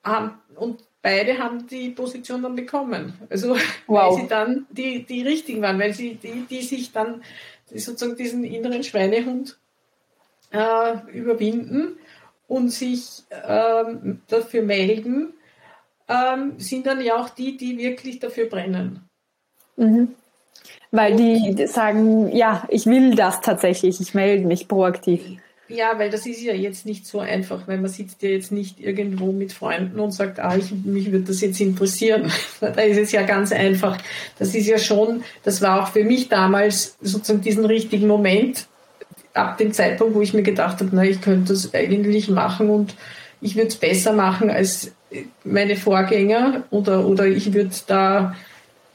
haben, und beide haben die Position dann bekommen. Also [LAUGHS] wow. weil sie dann die, die richtigen waren, weil sie die, die sich dann sozusagen diesen inneren Schweinehund äh, überwinden und sich ähm, dafür melden, ähm, sind dann ja auch die, die wirklich dafür brennen. Mhm. Weil die sagen, ja, ich will das tatsächlich, ich melde mich proaktiv. Ja, weil das ist ja jetzt nicht so einfach, weil man sitzt ja jetzt nicht irgendwo mit Freunden und sagt, ah, ich, mich würde das jetzt interessieren. [LAUGHS] da ist es ja ganz einfach. Das ist ja schon, das war auch für mich damals sozusagen diesen richtigen Moment, ab dem Zeitpunkt, wo ich mir gedacht habe, na, ich könnte das eigentlich machen und ich würde es besser machen als meine Vorgänger oder, oder ich würde da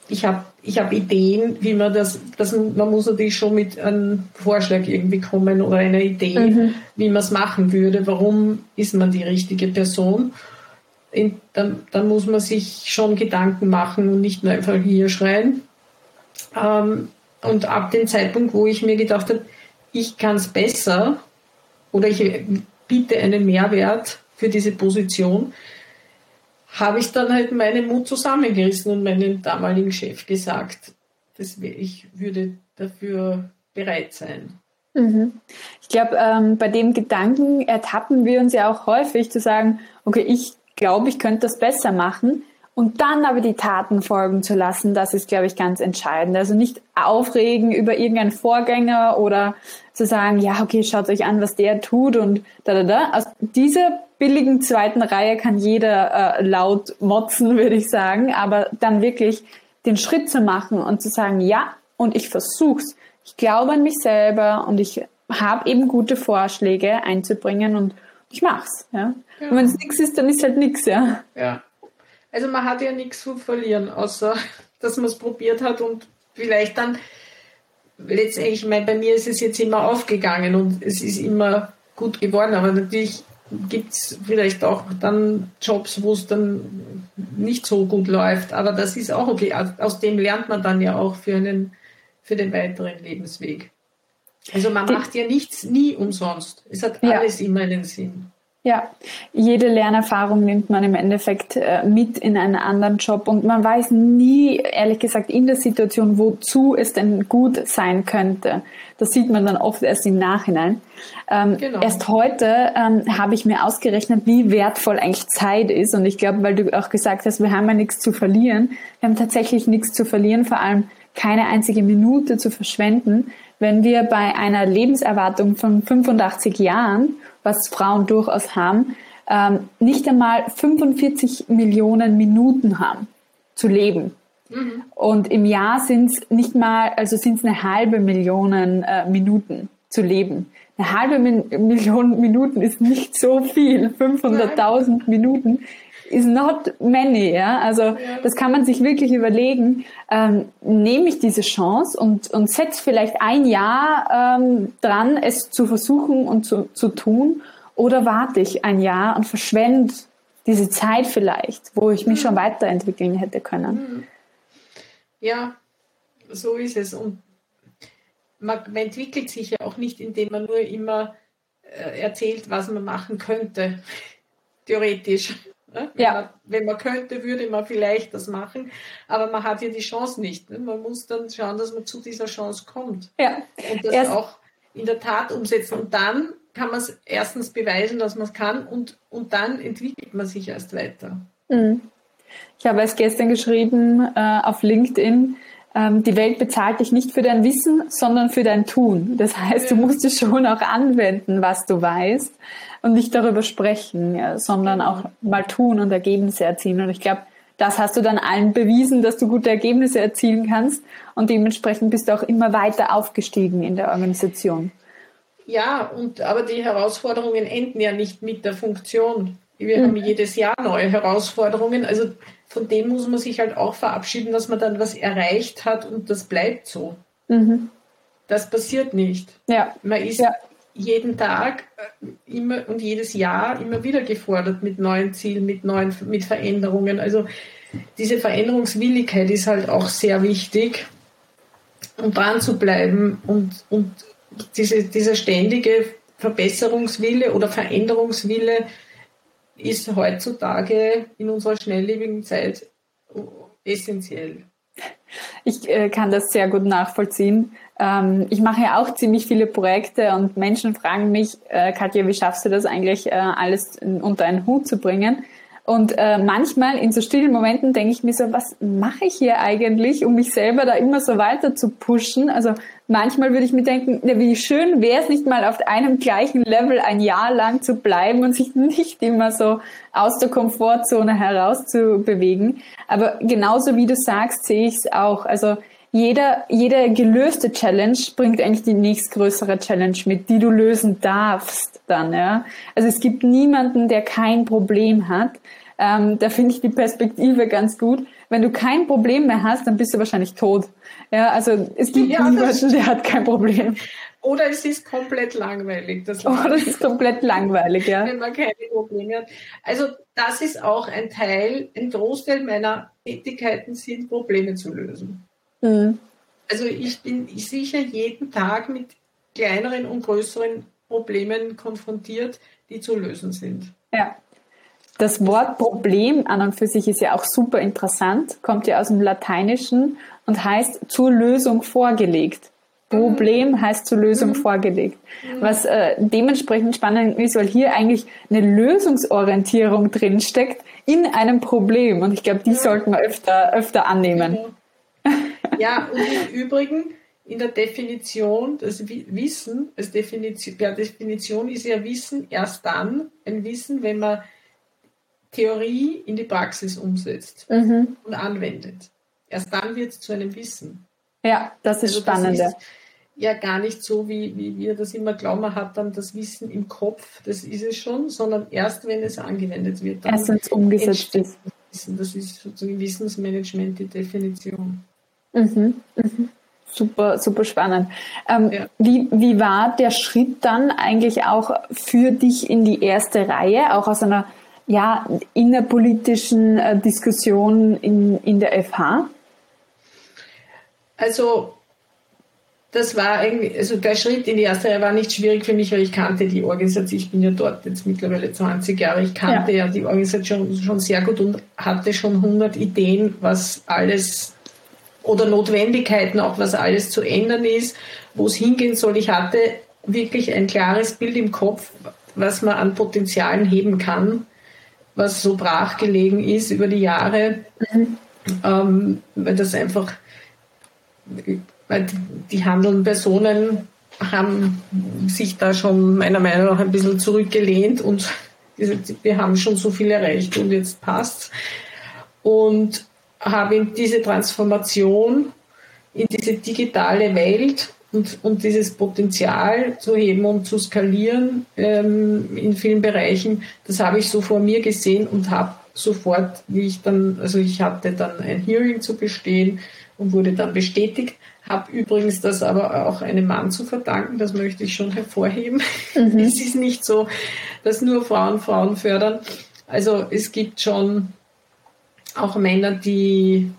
ich habe ich hab Ideen, wie man das, das, man muss natürlich schon mit einem Vorschlag irgendwie kommen oder einer Idee, mhm. wie man es machen würde. Warum ist man die richtige Person? In, dann, dann muss man sich schon Gedanken machen und nicht nur einfach hier schreien. Ähm, und ab dem Zeitpunkt, wo ich mir gedacht habe, ich kann es besser oder ich biete einen Mehrwert für diese Position, habe ich dann halt meinen Mut zusammengerissen und meinem damaligen Chef gesagt, dass ich würde dafür bereit sein. Mhm. Ich glaube, ähm, bei dem Gedanken ertappen wir uns ja auch häufig zu sagen, okay, ich glaube, ich könnte das besser machen und dann aber die Taten folgen zu lassen, das ist, glaube ich, ganz entscheidend. Also nicht aufregen über irgendeinen Vorgänger oder zu sagen, ja, okay, schaut euch an, was der tut und da, da, da. Aus dieser billigen zweiten Reihe kann jeder äh, laut motzen, [LAUGHS] würde ich sagen, aber dann wirklich den Schritt zu machen und zu sagen, ja, und ich versuch's. Ich glaube an mich selber und ich habe eben gute Vorschläge einzubringen und ich mach's. Ja? ja. Und wenn es nichts ist, dann ist halt nichts, ja. Ja. Also man hat ja nichts zu verlieren, außer [LAUGHS] dass man es probiert hat und vielleicht dann letztendlich, ich meine, bei mir ist es jetzt immer aufgegangen und es ist immer gut geworden, aber natürlich gibt es vielleicht auch dann Jobs, wo es dann nicht so gut läuft, aber das ist auch okay. Aus dem lernt man dann ja auch für, einen, für den weiteren Lebensweg. Also man macht ja nichts nie umsonst. Es hat alles ja. immer einen Sinn. Ja, jede Lernerfahrung nimmt man im Endeffekt äh, mit in einen anderen Job und man weiß nie, ehrlich gesagt, in der Situation, wozu es denn gut sein könnte. Das sieht man dann oft erst im Nachhinein. Ähm, genau. Erst heute ähm, habe ich mir ausgerechnet, wie wertvoll eigentlich Zeit ist und ich glaube, weil du auch gesagt hast, wir haben ja nichts zu verlieren. Wir haben tatsächlich nichts zu verlieren, vor allem keine einzige Minute zu verschwenden, wenn wir bei einer Lebenserwartung von 85 Jahren was Frauen durchaus haben, ähm, nicht einmal 45 Millionen Minuten haben zu leben. Mhm. Und im Jahr sind es nicht mal, also sind es eine halbe Million äh, Minuten zu leben. Eine halbe Min Million Minuten ist nicht so viel. 500.000 Minuten is not many, ja. Also ja. das kann man sich wirklich überlegen. Ähm, nehme ich diese Chance und, und setze vielleicht ein Jahr ähm, dran, es zu versuchen und zu, zu tun, oder warte ich ein Jahr und verschwende diese Zeit vielleicht, wo ich mich mhm. schon weiterentwickeln hätte können. Mhm. Ja, so ist es. Und man, man, entwickelt sich ja auch nicht, indem man nur immer äh, erzählt, was man machen könnte, [LAUGHS] theoretisch. Ne? Wenn, ja. man, wenn man könnte, würde man vielleicht das machen, aber man hat ja die Chance nicht. Ne? Man muss dann schauen, dass man zu dieser Chance kommt. Ja. Und das Erst auch in der Tat umsetzen. Und dann kann man es erstens beweisen, dass man es kann und, und dann entwickelt man sich erst weiter. Mhm. Ich habe es gestern geschrieben äh, auf LinkedIn, ähm, die Welt bezahlt dich nicht für dein Wissen, sondern für dein Tun. Das heißt, du musst es schon auch anwenden, was du weißt und nicht darüber sprechen, sondern auch mal tun und Ergebnisse erzielen. Und ich glaube, das hast du dann allen bewiesen, dass du gute Ergebnisse erzielen kannst und dementsprechend bist du auch immer weiter aufgestiegen in der Organisation. Ja, und aber die Herausforderungen enden ja nicht mit der Funktion. Wir mhm. haben jedes Jahr neue Herausforderungen. Also von dem muss man sich halt auch verabschieden, dass man dann was erreicht hat und das bleibt so. Mhm. Das passiert nicht. Ja. Man ist ja. Jeden Tag äh, immer und jedes Jahr immer wieder gefordert mit neuen Zielen, mit neuen mit Veränderungen. Also diese Veränderungswilligkeit ist halt auch sehr wichtig, um dran zu bleiben und, und diese, dieser ständige Verbesserungswille oder Veränderungswille ist heutzutage in unserer schnelllebigen Zeit essentiell. Ich äh, kann das sehr gut nachvollziehen. Ähm, ich mache ja auch ziemlich viele Projekte und Menschen fragen mich, äh, Katja, wie schaffst du das eigentlich, äh, alles unter einen Hut zu bringen? Und äh, manchmal in so stillen Momenten denke ich mir so, was mache ich hier eigentlich, um mich selber da immer so weiter zu pushen? Also manchmal würde ich mir denken, ja, wie schön wäre es nicht mal auf einem gleichen Level ein Jahr lang zu bleiben und sich [LAUGHS] nicht immer so aus der Komfortzone heraus zu bewegen. Aber genauso wie du sagst, sehe ich es auch. Also jeder, jede gelöste Challenge bringt eigentlich die nächstgrößere Challenge mit, die du lösen darfst dann, ja. Also es gibt niemanden, der kein Problem hat. Ähm, da finde ich die Perspektive ganz gut. Wenn du kein Problem mehr hast, dann bist du wahrscheinlich tot. Ja, also es gibt ja, niemanden, der hat kein Problem. Oder es ist komplett langweilig. Das Oder es ist komplett langweilig, ja. Wenn man keine Probleme hat. Also das ist auch ein Teil, ein Großteil meiner Tätigkeiten sind, Probleme zu lösen. Mhm. Also ich bin sicher jeden Tag mit kleineren und größeren Problemen konfrontiert, die zu lösen sind. Ja. Das Wort Problem an und für sich ist ja auch super interessant, kommt ja aus dem Lateinischen und heißt zur Lösung vorgelegt. Problem mhm. heißt zur Lösung mhm. vorgelegt. Mhm. Was äh, dementsprechend spannend ist, weil hier eigentlich eine Lösungsorientierung drinsteckt in einem Problem. Und ich glaube, die sollten wir öfter, öfter annehmen. [LAUGHS] Ja, und im Übrigen in der Definition, das Wissen, als Definition, per Definition ist ja Wissen erst dann ein Wissen, wenn man Theorie in die Praxis umsetzt mhm. und anwendet. Erst dann wird es zu einem Wissen. Ja, das ist also spannend. Ja gar nicht so, wie, wie wir das immer glauben, man hat dann das Wissen im Kopf, das ist es schon, sondern erst wenn es angewendet wird. erst wenn es umgesetzt ist. Wissen. Das ist sozusagen Wissensmanagement, die Definition. Mhm, mhm. Super, super spannend. Ähm, ja. wie, wie war der Schritt dann eigentlich auch für dich in die erste Reihe, auch aus einer ja, innerpolitischen äh, Diskussion in, in der FH? Also, das war irgendwie, also der Schritt in die erste Reihe war nicht schwierig für mich, weil ich kannte die Organisation. Ich bin ja dort jetzt mittlerweile 20 Jahre. Ich kannte ja, ja die Organisation schon sehr gut und hatte schon 100 Ideen, was alles oder Notwendigkeiten, auch was alles zu ändern ist, wo es hingehen soll. Ich hatte wirklich ein klares Bild im Kopf, was man an Potenzialen heben kann, was so brachgelegen ist über die Jahre, mhm. ähm, weil das einfach, weil die handelnden Personen haben sich da schon meiner Meinung nach ein bisschen zurückgelehnt und [LAUGHS] wir haben schon so viel erreicht und jetzt passt. Und habe in diese Transformation in diese digitale Welt und, und dieses Potenzial zu heben und zu skalieren ähm, in vielen Bereichen, das habe ich so vor mir gesehen und habe sofort, wie ich dann, also ich hatte dann ein Hearing zu bestehen und wurde dann bestätigt, habe übrigens das aber auch einem Mann zu verdanken, das möchte ich schon hervorheben. Mhm. [LAUGHS] Es ist nicht so, dass nur Frauen Frauen fördern, Also es gibt schon auch Männer, die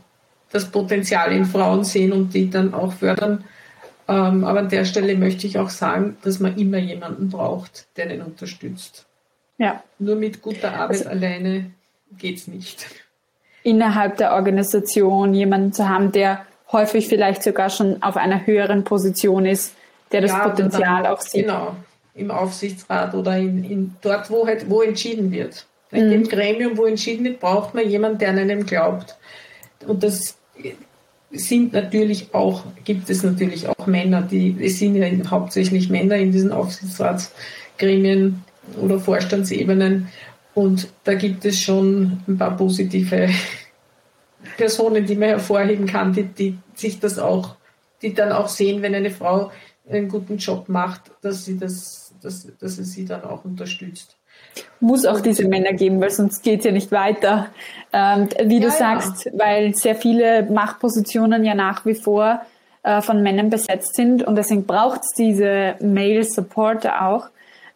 das Potenzial in Frauen sehen und die dann auch fördern. Ähm, aber an der Stelle möchte ich auch sagen, dass man immer jemanden braucht, der den unterstützt. Ja. Nur mit guter Arbeit also, alleine geht es nicht. Innerhalb der Organisation jemanden zu haben, der häufig vielleicht sogar schon auf einer höheren Position ist, der das ja, Potenzial dann, auch sieht. Genau, im Aufsichtsrat oder in, in dort, wo halt wo entschieden wird. In mhm. dem Gremium, wo entschieden wird, braucht man jemanden, der an einem glaubt. Und das sind natürlich auch, gibt es natürlich auch Männer, die, es sind ja hauptsächlich Männer in diesen Aufsichtsratsgremien oder Vorstandsebenen. Und da gibt es schon ein paar positive [LAUGHS] Personen, die man hervorheben kann, die, die sich das auch, die dann auch sehen, wenn eine Frau einen guten Job macht, dass sie das, dass, dass es sie dann auch unterstützt. Muss auch diese Männer geben, weil sonst geht es ja nicht weiter. Ähm, wie du ja, sagst, ja. weil sehr viele Machtpositionen ja nach wie vor äh, von Männern besetzt sind und deswegen braucht es diese Male Supporter auch,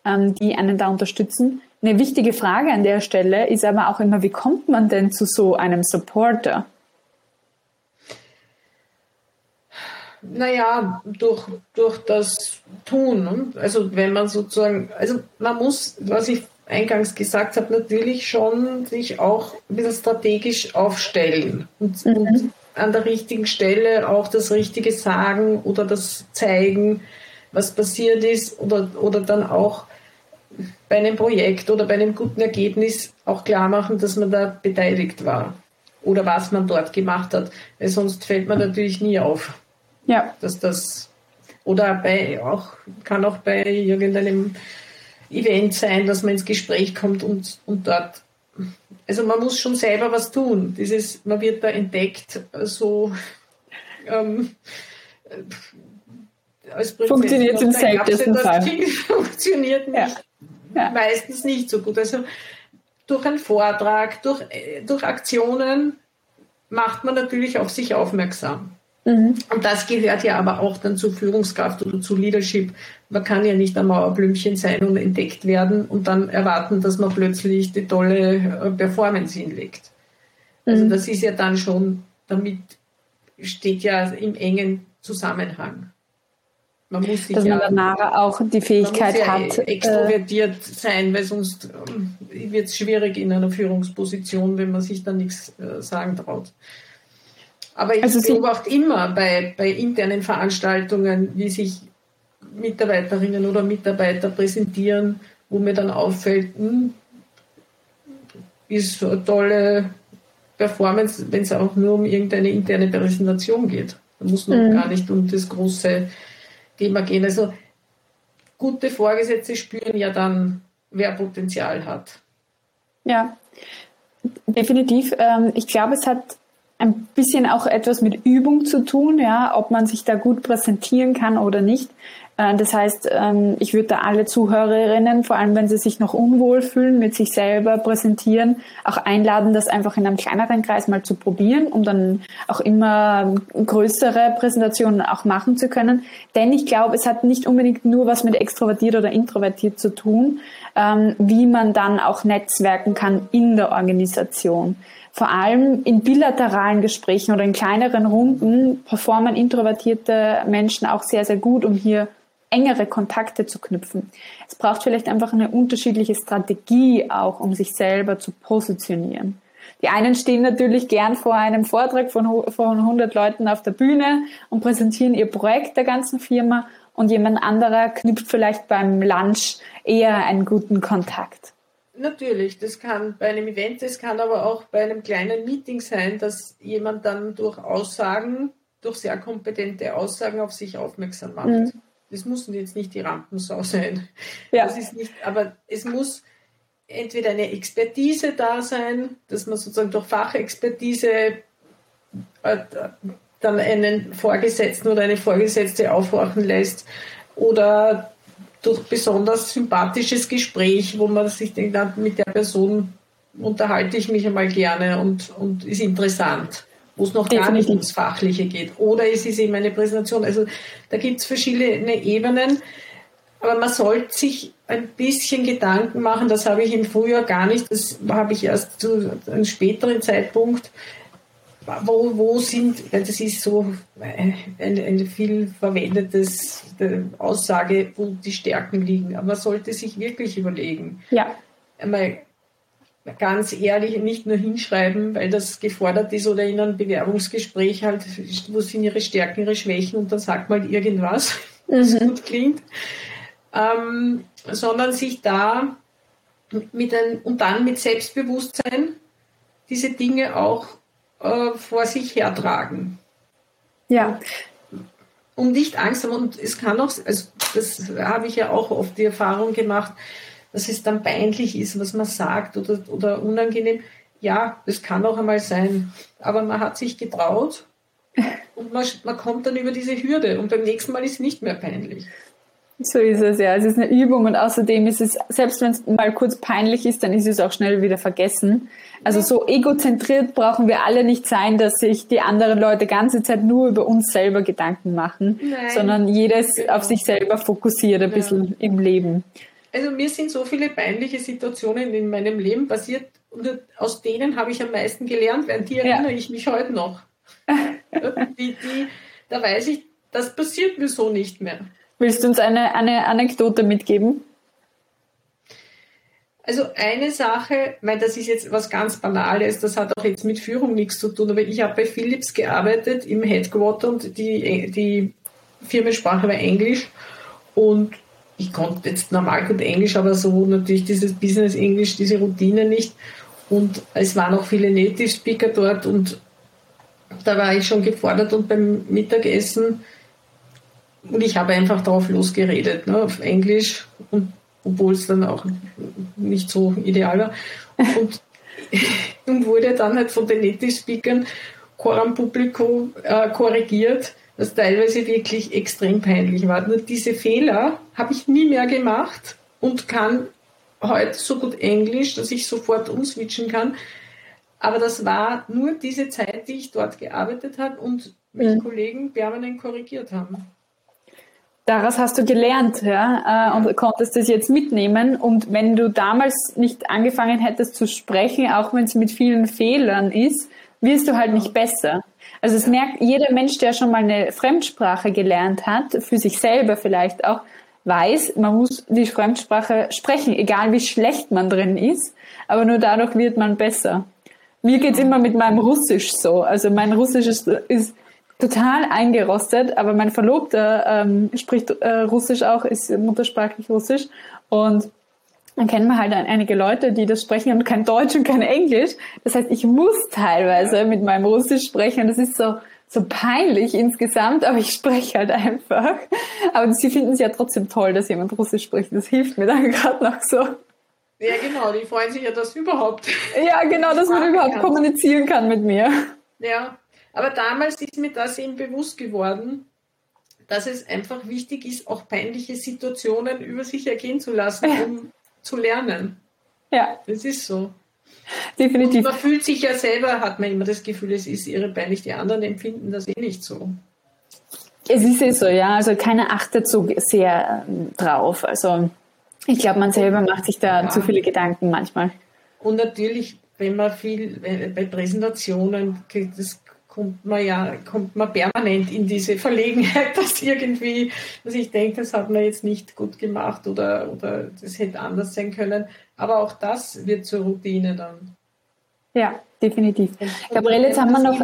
ähm, die einen da unterstützen. Eine wichtige Frage an der Stelle ist aber auch immer, wie kommt man denn zu so einem Supporter? Naja, durch, durch das Tun. Ne? Also wenn man sozusagen, also man muss, was ich eingangs gesagt habe, natürlich schon sich auch ein bisschen strategisch aufstellen und, mhm. und an der richtigen Stelle auch das Richtige sagen oder das zeigen, was passiert ist oder, oder dann auch bei einem Projekt oder bei einem guten Ergebnis auch klar machen, dass man da beteiligt war oder was man dort gemacht hat. Weil sonst fällt man natürlich nie auf. Ja. Dass das oder bei auch kann auch bei irgendeinem Event sein, dass man ins Gespräch kommt und, und dort also man muss schon selber was tun. Dieses, man wird da entdeckt, so ähm, als Funktioniert im seltensten Fall. [LAUGHS] Funktioniert nicht. Ja ja. meistens nicht so gut. Also durch einen Vortrag, durch, durch Aktionen macht man natürlich auf sich aufmerksam. Mhm. Und das gehört ja aber auch dann zur Führungskraft oder zu Leadership. Man kann ja nicht ein Mauerblümchen sein und entdeckt werden und dann erwarten, dass man plötzlich die tolle äh, Performance hinlegt. Also mhm. das ist ja dann schon, damit steht ja im engen Zusammenhang. Man muss sich dass man ja, danach auch die Fähigkeit ja hat. Äh, extrovertiert äh, sein, weil sonst äh, wird es schwierig in einer Führungsposition, wenn man sich da nichts äh, sagen traut. Aber ich also beobachte immer bei, bei internen Veranstaltungen, wie sich Mitarbeiterinnen oder Mitarbeiter präsentieren, wo mir dann auffällt, hm, ist eine tolle Performance, wenn es auch nur um irgendeine interne Präsentation geht. Da muss man mhm. gar nicht um das große Thema gehen. Also gute Vorgesetzte spüren ja dann, wer Potenzial hat. Ja, definitiv. Ähm, ich glaube, es hat ein bisschen auch etwas mit Übung zu tun, ja, ob man sich da gut präsentieren kann oder nicht. Äh, das heißt, ähm, ich würde da alle Zuhörerinnen, vor allem wenn sie sich noch unwohl fühlen, mit sich selber präsentieren, auch einladen, das einfach in einem kleineren Kreis mal zu probieren, um dann auch immer größere Präsentationen auch machen zu können. Denn ich glaube, es hat nicht unbedingt nur was mit extrovertiert oder introvertiert zu tun, ähm, wie man dann auch netzwerken kann in der Organisation vor allem in bilateralen Gesprächen oder in kleineren Runden performen introvertierte Menschen auch sehr, sehr gut, um hier engere Kontakte zu knüpfen. Es braucht vielleicht einfach eine unterschiedliche Strategie auch, um sich selber zu positionieren. Die einen stehen natürlich gern vor einem Vortrag von, von 100 Leuten auf der Bühne und präsentieren ihr Projekt der ganzen Firma und jemand anderer knüpft vielleicht beim Lunch eher einen guten Kontakt. Natürlich, das kann bei einem Event, das kann aber auch bei einem kleinen Meeting sein, dass jemand dann durch Aussagen, durch sehr kompetente Aussagen auf sich aufmerksam macht. Mhm. Das muss jetzt nicht die Rampensau [LAUGHS] sein. Ja. Das ist nicht, aber es muss entweder eine Expertise da sein, dass man sozusagen durch Fachexpertise äh, dann einen Vorgesetzten oder eine Vorgesetzte aufwachen lässt oder durch besonders sympathisches Gespräch, wo man sich denkt, mit der Person unterhalte ich mich einmal gerne und, und ist interessant wo es noch Definitiv. gar nicht ums Fachliche geht. Oder es ist eben eine Präsentation. Also da gibt es verschiedene Ebenen. aber man sollte sich ein bisschen Gedanken machen, das habe ich im Frühjahr gar nicht, das habe ich erst zu einem späteren Zeitpunkt, wo, wo sind, das ist so eine, eine viel verwendetes Aussage, wo die Stärken liegen. Aber man sollte sich wirklich überlegen. Ja. Einmal ganz ehrlich nicht nur hinschreiben, weil das gefordert ist oder in einem Bewerbungsgespräch halt, wo sind ihre Stärken, ihre Schwächen und dann sagt mal irgendwas, [LAUGHS] was mhm. gut klingt, ähm, sondern sich da mit ein, und dann mit Selbstbewusstsein diese Dinge auch äh, vor sich hertragen. Ja. Um nicht Angst haben. Und es kann auch, also das habe ich ja auch oft die Erfahrung gemacht, dass es dann peinlich ist, was man sagt oder, oder unangenehm. Ja, das kann auch einmal sein. Aber man hat sich getraut [LAUGHS] und man, man kommt dann über diese Hürde und beim nächsten Mal ist es nicht mehr peinlich. So ist es, ja. Es ist eine Übung und außerdem ist es, selbst wenn es mal kurz peinlich ist, dann ist es auch schnell wieder vergessen. Also so egozentriert brauchen wir alle nicht sein, dass sich die anderen Leute ganze Zeit nur über uns selber Gedanken machen, Nein, sondern jedes auf sich selber fokussiert ein ja. bisschen im Leben. Also mir sind so viele peinliche Situationen in meinem Leben passiert und aus denen habe ich am meisten gelernt, weil die erinnere ja. ich mich heute noch. [LAUGHS] die, die, da weiß ich, das passiert mir so nicht mehr. Willst du uns eine, eine Anekdote mitgeben? Also eine Sache, meine, das ist jetzt was ganz Banales, das hat auch jetzt mit Führung nichts zu tun, aber ich habe bei Philips gearbeitet im Headquarter und die, die Firmensprache war Englisch und ich konnte jetzt normal gut Englisch, aber so natürlich dieses Business Englisch, diese Routine nicht. Und es waren auch viele Native Speaker dort und da war ich schon gefordert und beim Mittagessen und ich habe einfach darauf losgeredet, ne, auf Englisch, und, obwohl es dann auch nicht so ideal war. Und, [LAUGHS] [LAUGHS] und wurde dann halt von den Native Speakern Coram Publico äh, korrigiert, was teilweise wirklich extrem peinlich war. Nur diese Fehler habe ich nie mehr gemacht und kann heute so gut Englisch, dass ich sofort umswitchen kann. Aber das war nur diese Zeit, die ich dort gearbeitet habe und mich mhm. Kollegen permanent korrigiert haben daraus hast du gelernt ja, äh, und konntest das jetzt mitnehmen. Und wenn du damals nicht angefangen hättest zu sprechen, auch wenn es mit vielen Fehlern ist, wirst du halt nicht besser. Also es merkt jeder Mensch, der schon mal eine Fremdsprache gelernt hat, für sich selber vielleicht auch, weiß, man muss die Fremdsprache sprechen, egal wie schlecht man drin ist, aber nur dadurch wird man besser. Mir geht's immer mit meinem Russisch so. Also mein Russisch ist, ist total eingerostet, aber mein Verlobter ähm, spricht äh, Russisch auch, ist muttersprachlich Russisch und dann kennen wir halt einige Leute, die das sprechen und kein Deutsch und kein Englisch. Das heißt, ich muss teilweise mit meinem Russisch sprechen. Das ist so, so peinlich insgesamt, aber ich spreche halt einfach. Aber sie finden es ja trotzdem toll, dass jemand Russisch spricht. Das hilft mir dann [LAUGHS] gerade noch so. Ja, genau, die freuen sich ja, dass überhaupt. [LAUGHS] Ja, genau, dass man überhaupt kommunizieren kann mit mir. Ja, aber damals ist mir das eben bewusst geworden, dass es einfach wichtig ist, auch peinliche Situationen über sich ergehen zu lassen, [LAUGHS] um zu lernen. Ja. Das ist so. Definitiv. Und man fühlt sich ja selber, hat man immer das Gefühl, es ist irre peinlich. Die anderen empfinden das eh nicht so. Es ist eh so, ja. Also keiner achtet so sehr ähm, drauf. Also ich glaube, man selber macht sich da ja. zu viele Gedanken manchmal. Und natürlich, wenn man viel bei Präsentationen, das kommt man ja, kommt man permanent in diese Verlegenheit, [LAUGHS] dass irgendwie, dass ich denke, das hat man jetzt nicht gut gemacht oder, oder das hätte anders sein können. Aber auch das wird zur Routine dann. Ja, definitiv. Gabriele, jetzt haben wir noch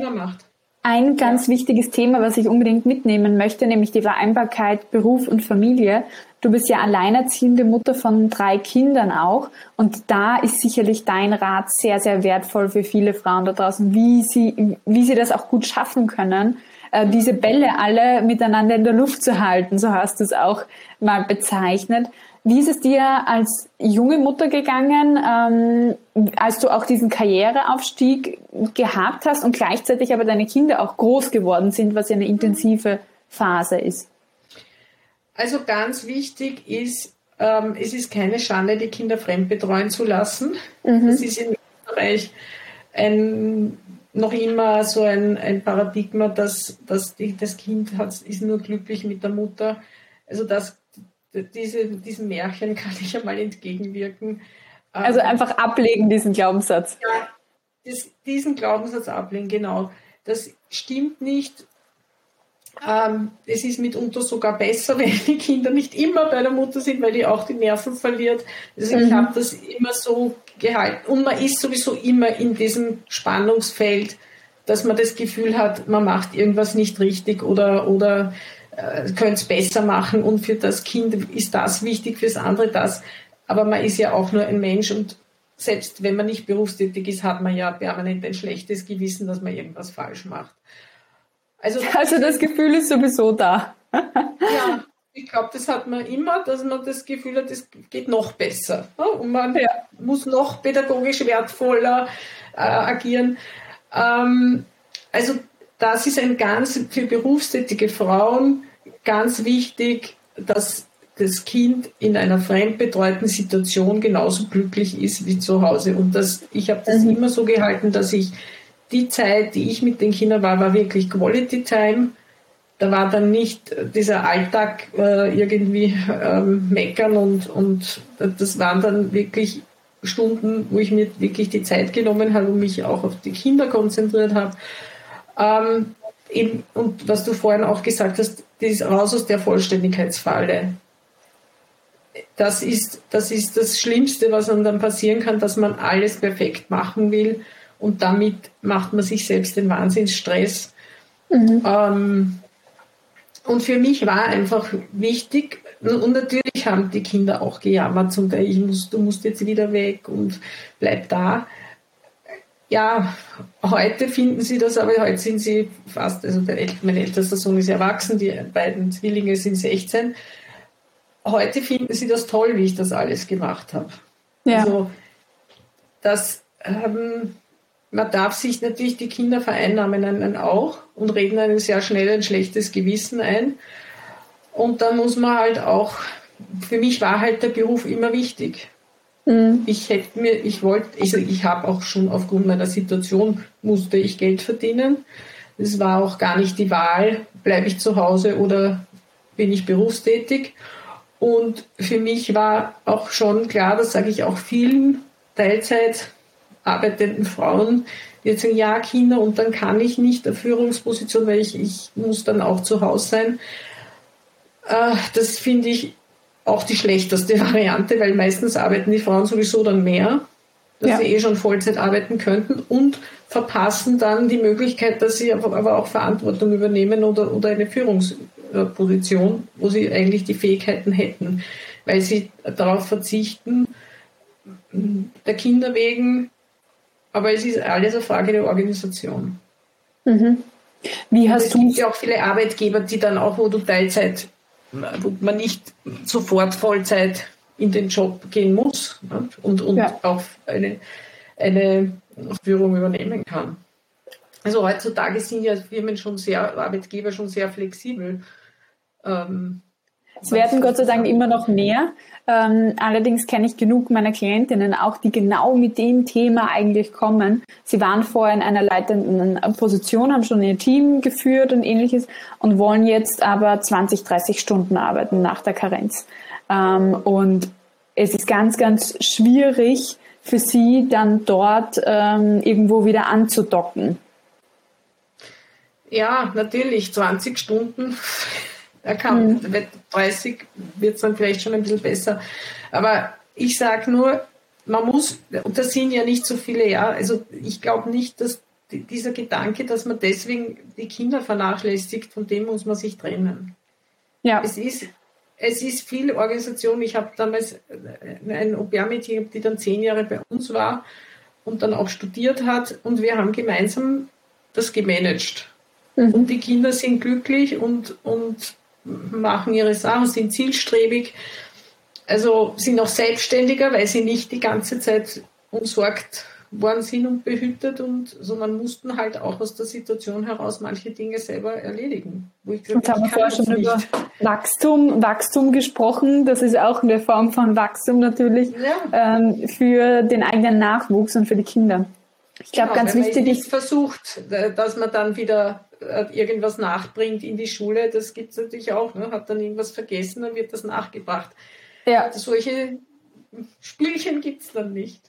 ein ganz wichtiges Thema, was ich unbedingt mitnehmen möchte, nämlich die Vereinbarkeit Beruf und Familie. Du bist ja alleinerziehende Mutter von drei Kindern auch. Und da ist sicherlich dein Rat sehr, sehr wertvoll für viele Frauen da draußen, wie sie, wie sie das auch gut schaffen können, äh, diese Bälle alle miteinander in der Luft zu halten. So hast du es auch mal bezeichnet. Wie ist es dir als junge Mutter gegangen, ähm, als du auch diesen Karriereaufstieg gehabt hast und gleichzeitig aber deine Kinder auch groß geworden sind, was ja eine intensive Phase ist? Also ganz wichtig ist, ähm, es ist keine Schande, die Kinder fremd betreuen zu lassen. Mhm. Das ist in Österreich ein, noch immer so ein, ein Paradigma, dass, dass die, das Kind hat, ist nur glücklich mit der Mutter. Also das, diese, diesem Märchen kann ich ja mal entgegenwirken. Also ähm, einfach ablegen, diesen Glaubenssatz. Ja, das, diesen Glaubenssatz ablegen, genau. Das stimmt nicht. Ähm, es ist mitunter sogar besser, [LAUGHS] wenn die Kinder nicht immer bei der Mutter sind, weil die auch die Nerven verliert. Also mhm. ich habe das immer so gehalten. Und man ist sowieso immer in diesem Spannungsfeld, dass man das Gefühl hat, man macht irgendwas nicht richtig oder, oder äh, könnte es besser machen und für das Kind ist das wichtig, fürs andere das. Aber man ist ja auch nur ein Mensch und selbst wenn man nicht berufstätig ist, hat man ja permanent ein schlechtes Gewissen, dass man irgendwas falsch macht. Also, [LAUGHS] also das Gefühl ist sowieso da. [LAUGHS] ja, ich glaube, das hat man immer, dass man das Gefühl hat, es geht noch besser. Und man ja. muss noch pädagogisch wertvoller äh, agieren. Ähm, also das ist ein ganz für berufstätige Frauen ganz wichtig, dass das Kind in einer fremdbetreuten Situation genauso glücklich ist wie zu Hause. Und das, ich habe das mhm. immer so gehalten, dass ich die Zeit, die ich mit den Kindern war, war wirklich Quality Time. Da war dann nicht dieser Alltag äh, irgendwie ähm, meckern und, und das waren dann wirklich Stunden, wo ich mir wirklich die Zeit genommen habe und mich auch auf die Kinder konzentriert habe. Ähm, eben, und was du vorhin auch gesagt hast, das raus aus der Vollständigkeitsfalle. Das ist, das ist das Schlimmste, was einem dann passieren kann, dass man alles perfekt machen will und damit macht man sich selbst den Wahnsinnsstress. Mhm. Ähm, und für mich war einfach wichtig, und natürlich haben die Kinder auch gejammert, zum Teil, ich muss, du musst jetzt wieder weg und bleib da. Ja, heute finden sie das, aber heute sind sie fast, also der, mein ältester Sohn ist erwachsen, die beiden Zwillinge sind 16. Heute finden sie das toll, wie ich das alles gemacht habe. Ja. Also, das, ähm, man darf sich natürlich, die Kinder vereinnahmen einen auch und reden einen sehr schnell ein schlechtes Gewissen ein. Und dann muss man halt auch, für mich war halt der Beruf immer wichtig. Mhm. Ich hätte mir, ich wollte, also ich habe auch schon aufgrund meiner Situation musste ich Geld verdienen. Es war auch gar nicht die Wahl, bleibe ich zu Hause oder bin ich berufstätig. Und für mich war auch schon klar, das sage ich auch vielen Teilzeit arbeitenden Frauen, die jetzt sagen, ja, Kinder, und dann kann ich nicht der Führungsposition, weil ich, ich muss dann auch zu Hause sein. Äh, das finde ich auch die schlechteste [LAUGHS] Variante, weil meistens arbeiten die Frauen sowieso dann mehr, dass ja. sie eh schon Vollzeit arbeiten könnten und verpassen dann die Möglichkeit, dass sie aber auch Verantwortung übernehmen oder, oder eine Führungsposition, wo sie eigentlich die Fähigkeiten hätten, weil sie darauf verzichten, der Kinder wegen aber es ist alles eine Frage der Organisation. Mhm. Wie hast es du? Es gibt ja auch viele Arbeitgeber, die dann auch, wo du Teilzeit, man nicht sofort Vollzeit in den Job gehen muss ne? und, und ja. auch eine, eine Führung übernehmen kann. Also heutzutage sind ja Firmen schon sehr, Arbeitgeber schon sehr flexibel. Ähm, es werden Gott sei Dank immer noch mehr. Ähm, allerdings kenne ich genug meiner Klientinnen auch, die genau mit dem Thema eigentlich kommen. Sie waren vorher in einer leitenden Position, haben schon ihr Team geführt und ähnliches und wollen jetzt aber 20, 30 Stunden arbeiten nach der Karenz. Ähm, und es ist ganz, ganz schwierig für sie dann dort ähm, irgendwo wieder anzudocken. Ja, natürlich, 20 Stunden [LAUGHS] er kann, mhm. 30 wird es dann vielleicht schon ein bisschen besser. Aber ich sage nur, man muss, und das sind ja nicht so viele Jahre, also ich glaube nicht, dass dieser Gedanke, dass man deswegen die Kinder vernachlässigt, von dem muss man sich trennen. Ja. Es ist, es ist viel Organisation. Ich habe damals ein Au-pair-Mädchen, die dann zehn Jahre bei uns war und dann auch studiert hat und wir haben gemeinsam das gemanagt. Mhm. Und die Kinder sind glücklich und, und machen ihre Sachen, sind zielstrebig, also sind auch selbstständiger, weil sie nicht die ganze Zeit umsorgt worden sind und behütet und sondern mussten halt auch aus der Situation heraus manche Dinge selber erledigen. Wo ich gesagt, haben wir vorher schon nicht. über Wachstum, Wachstum gesprochen. Das ist auch eine Form von Wachstum natürlich ja. ähm, für den eigenen Nachwuchs und für die Kinder. Ich glaube, genau, ganz wichtig ist versucht, äh, dass man dann wieder äh, irgendwas nachbringt in die Schule. Das gibt es natürlich auch. Ne? Hat dann irgendwas vergessen, dann wird das nachgebracht. Ja. Solche Spielchen gibt es dann nicht.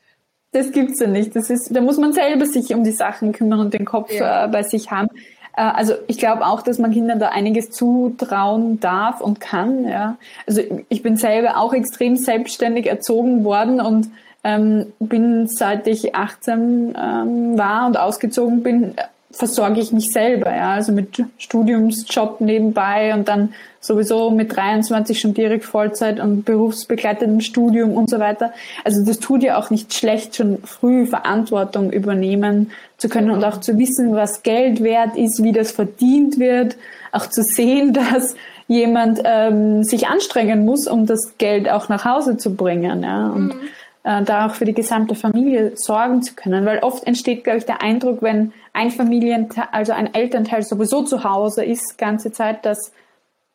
Das gibt es ja nicht. Das ist, da muss man selber sich um die Sachen kümmern und den Kopf ja. äh, bei sich haben. Äh, also ich glaube auch, dass man Kindern da einiges zutrauen darf und kann. Ja. Also ich bin selber auch extrem selbstständig erzogen worden und ähm, bin seit ich 18 ähm, war und ausgezogen bin, versorge ich mich selber, ja, also mit Studiumsjob nebenbei und dann sowieso mit 23 schon direkt Vollzeit und berufsbegleitendem Studium und so weiter. Also das tut ja auch nicht schlecht, schon früh Verantwortung übernehmen zu können und auch zu wissen, was Geld wert ist, wie das verdient wird, auch zu sehen, [LAUGHS] dass jemand ähm, sich anstrengen muss, um das Geld auch nach Hause zu bringen, ja, und mhm äh, da auch für die gesamte Familie sorgen zu können. Weil oft entsteht, glaube ich, der Eindruck, wenn ein Familienteil, also ein Elternteil sowieso zu Hause ist, ganze Zeit, dass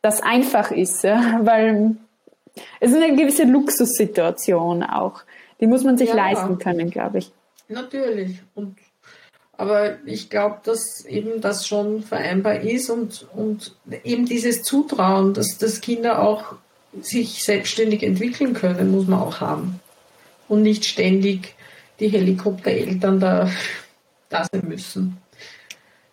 das einfach ist. Ja? [LAUGHS] Weil es ist eine gewisse Luxussituation auch. Die muss man sich ja, leisten können, glaube ich. Natürlich. Und aber ich glaube, dass eben das schon vereinbar ist und, und eben dieses Zutrauen, dass, dass Kinder auch sich selbstständig entwickeln können, muss man auch haben und nicht ständig die Helikoptereltern da, da sein müssen.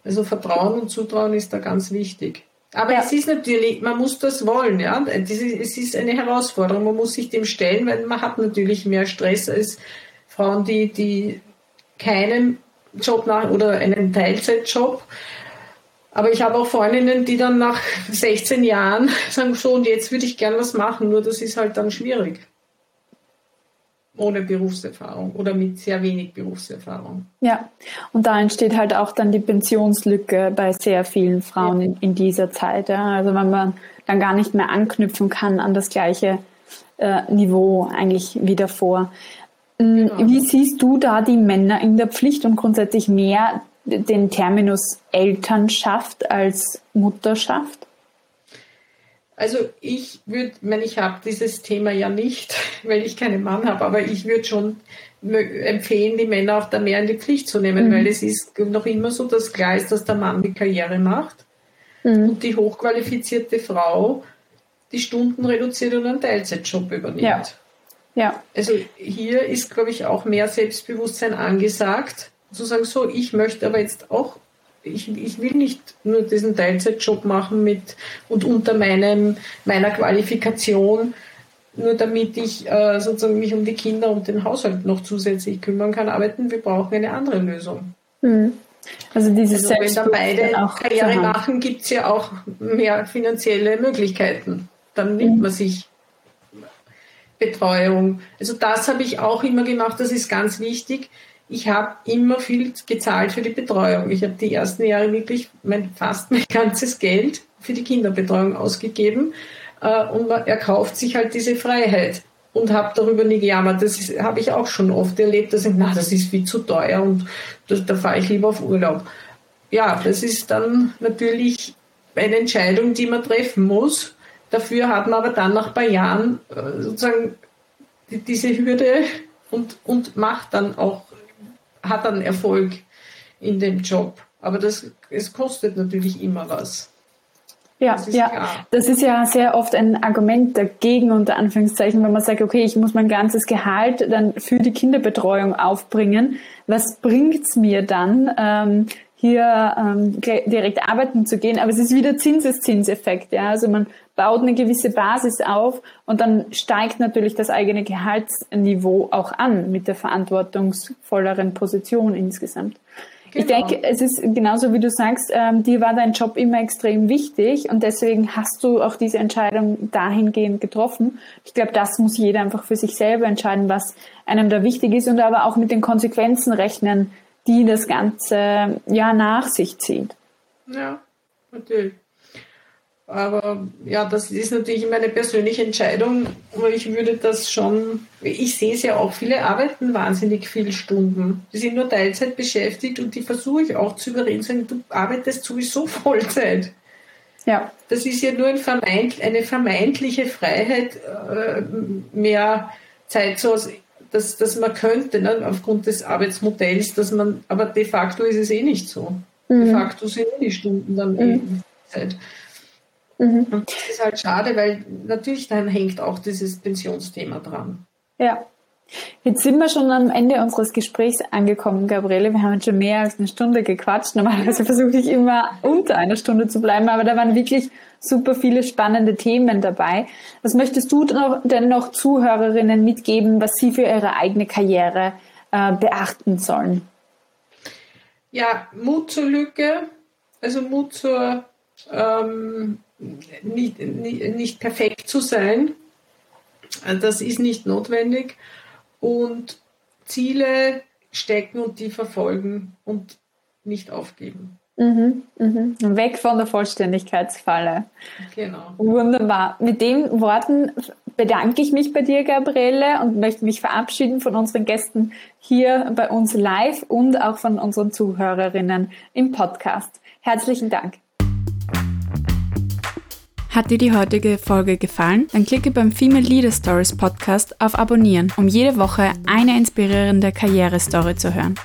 Also Vertrauen und Zutrauen ist da ganz wichtig. Aber ja. es ist natürlich, man muss das wollen, ja. Es ist eine Herausforderung, man muss sich dem stellen, weil man hat natürlich mehr Stress als Frauen, die, die keinen Job nach oder einen Teilzeitjob. Aber ich habe auch Freundinnen, die dann nach 16 Jahren [LAUGHS] sagen, so und jetzt würde ich gern was machen, nur das ist halt dann schwierig ohne Berufserfahrung oder mit sehr wenig Berufserfahrung. Ja, und da entsteht halt auch dann die Pensionslücke bei sehr vielen Frauen in, in dieser Zeit. Ja. Also wenn man dann gar nicht mehr anknüpfen kann an das gleiche äh, Niveau eigentlich wie davor. Mm, genau. Wie siehst du da die Männer in der Pflicht und grundsätzlich mehr den Terminus Elternschaft als Mutterschaft? Also ich würde, wenn ich habe dieses Thema ja nicht, [LAUGHS] weil ich keinen Mann habe, aber ich würde schon empfehlen, die Männer auch da mehr in die Pflicht zu nehmen, mhm. weil es ist noch immer so, dass klar ist, dass der Mann die Karriere macht mhm. und die hochqualifizierte Frau die Stunden reduziert und einen Teilzeitjob übernimmt. Ja. ja. Also hier ist, glaube ich, auch mehr Selbstbewusstsein angesagt, zu sagen, so, ich möchte aber jetzt auch ich, ich will nicht nur diesen Teilzeitjob machen mit und unter meinem, meiner Qualifikation, nur damit ich äh, sozusagen mich um die Kinder und den Haushalt noch zusätzlich kümmern kann, arbeiten. Wir brauchen eine andere Lösung. Mhm. Also dieses also wenn dann beide Karriere machen, gibt es ja auch mehr finanzielle Möglichkeiten. Dann nimmt mhm. man sich Betreuung. Also das habe ich auch immer gemacht, das ist ganz wichtig ich habe immer viel gezahlt für die Betreuung. Ich habe die ersten Jahre wirklich mein, fast mein ganzes Geld für die Kinderbetreuung ausgegeben äh, und man erkauft sich halt diese Freiheit und habe darüber nie gejammert. Das habe ich auch schon oft erlebt, dass ich, na, das ist viel zu teuer und das, da fahre ich lieber auf Urlaub. Ja, das ist dann natürlich eine Entscheidung, die man treffen muss. Dafür hat man aber dann nach ein paar Jahren äh, sozusagen diese Hürde und, und macht dann auch hat dann Erfolg in dem Job. Aber das, es kostet natürlich immer was. Ja, das ja, klar. das ist ja sehr oft ein Argument dagegen, unter Anführungszeichen, wenn man sagt, okay, ich muss mein ganzes Gehalt dann für die Kinderbetreuung aufbringen. Was bringt's mir dann, ähm, hier ähm, direkt arbeiten zu gehen? Aber es ist wieder Zinseszinseffekt, ja. Also man baut eine gewisse Basis auf und dann steigt natürlich das eigene Gehaltsniveau auch an mit der verantwortungsvolleren Position insgesamt. Genau. Ich denke, es ist genauso wie du sagst, ähm, dir war dein Job immer extrem wichtig und deswegen hast du auch diese Entscheidung dahingehend getroffen. Ich glaube, das muss jeder einfach für sich selber entscheiden, was einem da wichtig ist und aber auch mit den Konsequenzen rechnen, die das Ganze ja nach sich zieht. Ja, natürlich. Aber ja, das ist natürlich meine persönliche Entscheidung. Aber ich würde das schon, ich sehe es ja auch, viele arbeiten wahnsinnig viele Stunden. Die sind nur Teilzeit beschäftigt und die versuche ich auch zu überreden, du arbeitest sowieso [LAUGHS] Vollzeit. Ja. Das ist ja nur ein vermeint, eine vermeintliche Freiheit, äh, mehr Zeit zu dass, dass man könnte, ne, aufgrund des Arbeitsmodells, dass man, aber de facto ist es eh nicht so. Mhm. De facto sind eh die Stunden dann mhm. eh Zeit. Mhm. Und das ist halt schade, weil natürlich dann hängt auch dieses Pensionsthema dran. Ja. Jetzt sind wir schon am Ende unseres Gesprächs angekommen, Gabriele. Wir haben schon mehr als eine Stunde gequatscht. Normalerweise versuche ich immer unter einer Stunde zu bleiben, aber da waren wirklich super viele spannende Themen dabei. Was möchtest du denn noch Zuhörerinnen mitgeben, was sie für ihre eigene Karriere äh, beachten sollen? Ja, Mut zur Lücke, also Mut zur ähm, nicht, nicht, nicht perfekt zu sein. Das ist nicht notwendig und Ziele stecken und die verfolgen und nicht aufgeben. Mhm, mhm. Weg von der Vollständigkeitsfalle. Genau. Wunderbar. Mit den Worten bedanke ich mich bei dir, Gabriele, und möchte mich verabschieden von unseren Gästen hier bei uns live und auch von unseren Zuhörerinnen im Podcast. Herzlichen Dank. Hat dir die heutige Folge gefallen? Dann klicke beim Female Leader Stories Podcast auf Abonnieren, um jede Woche eine inspirierende Karrierestory zu hören.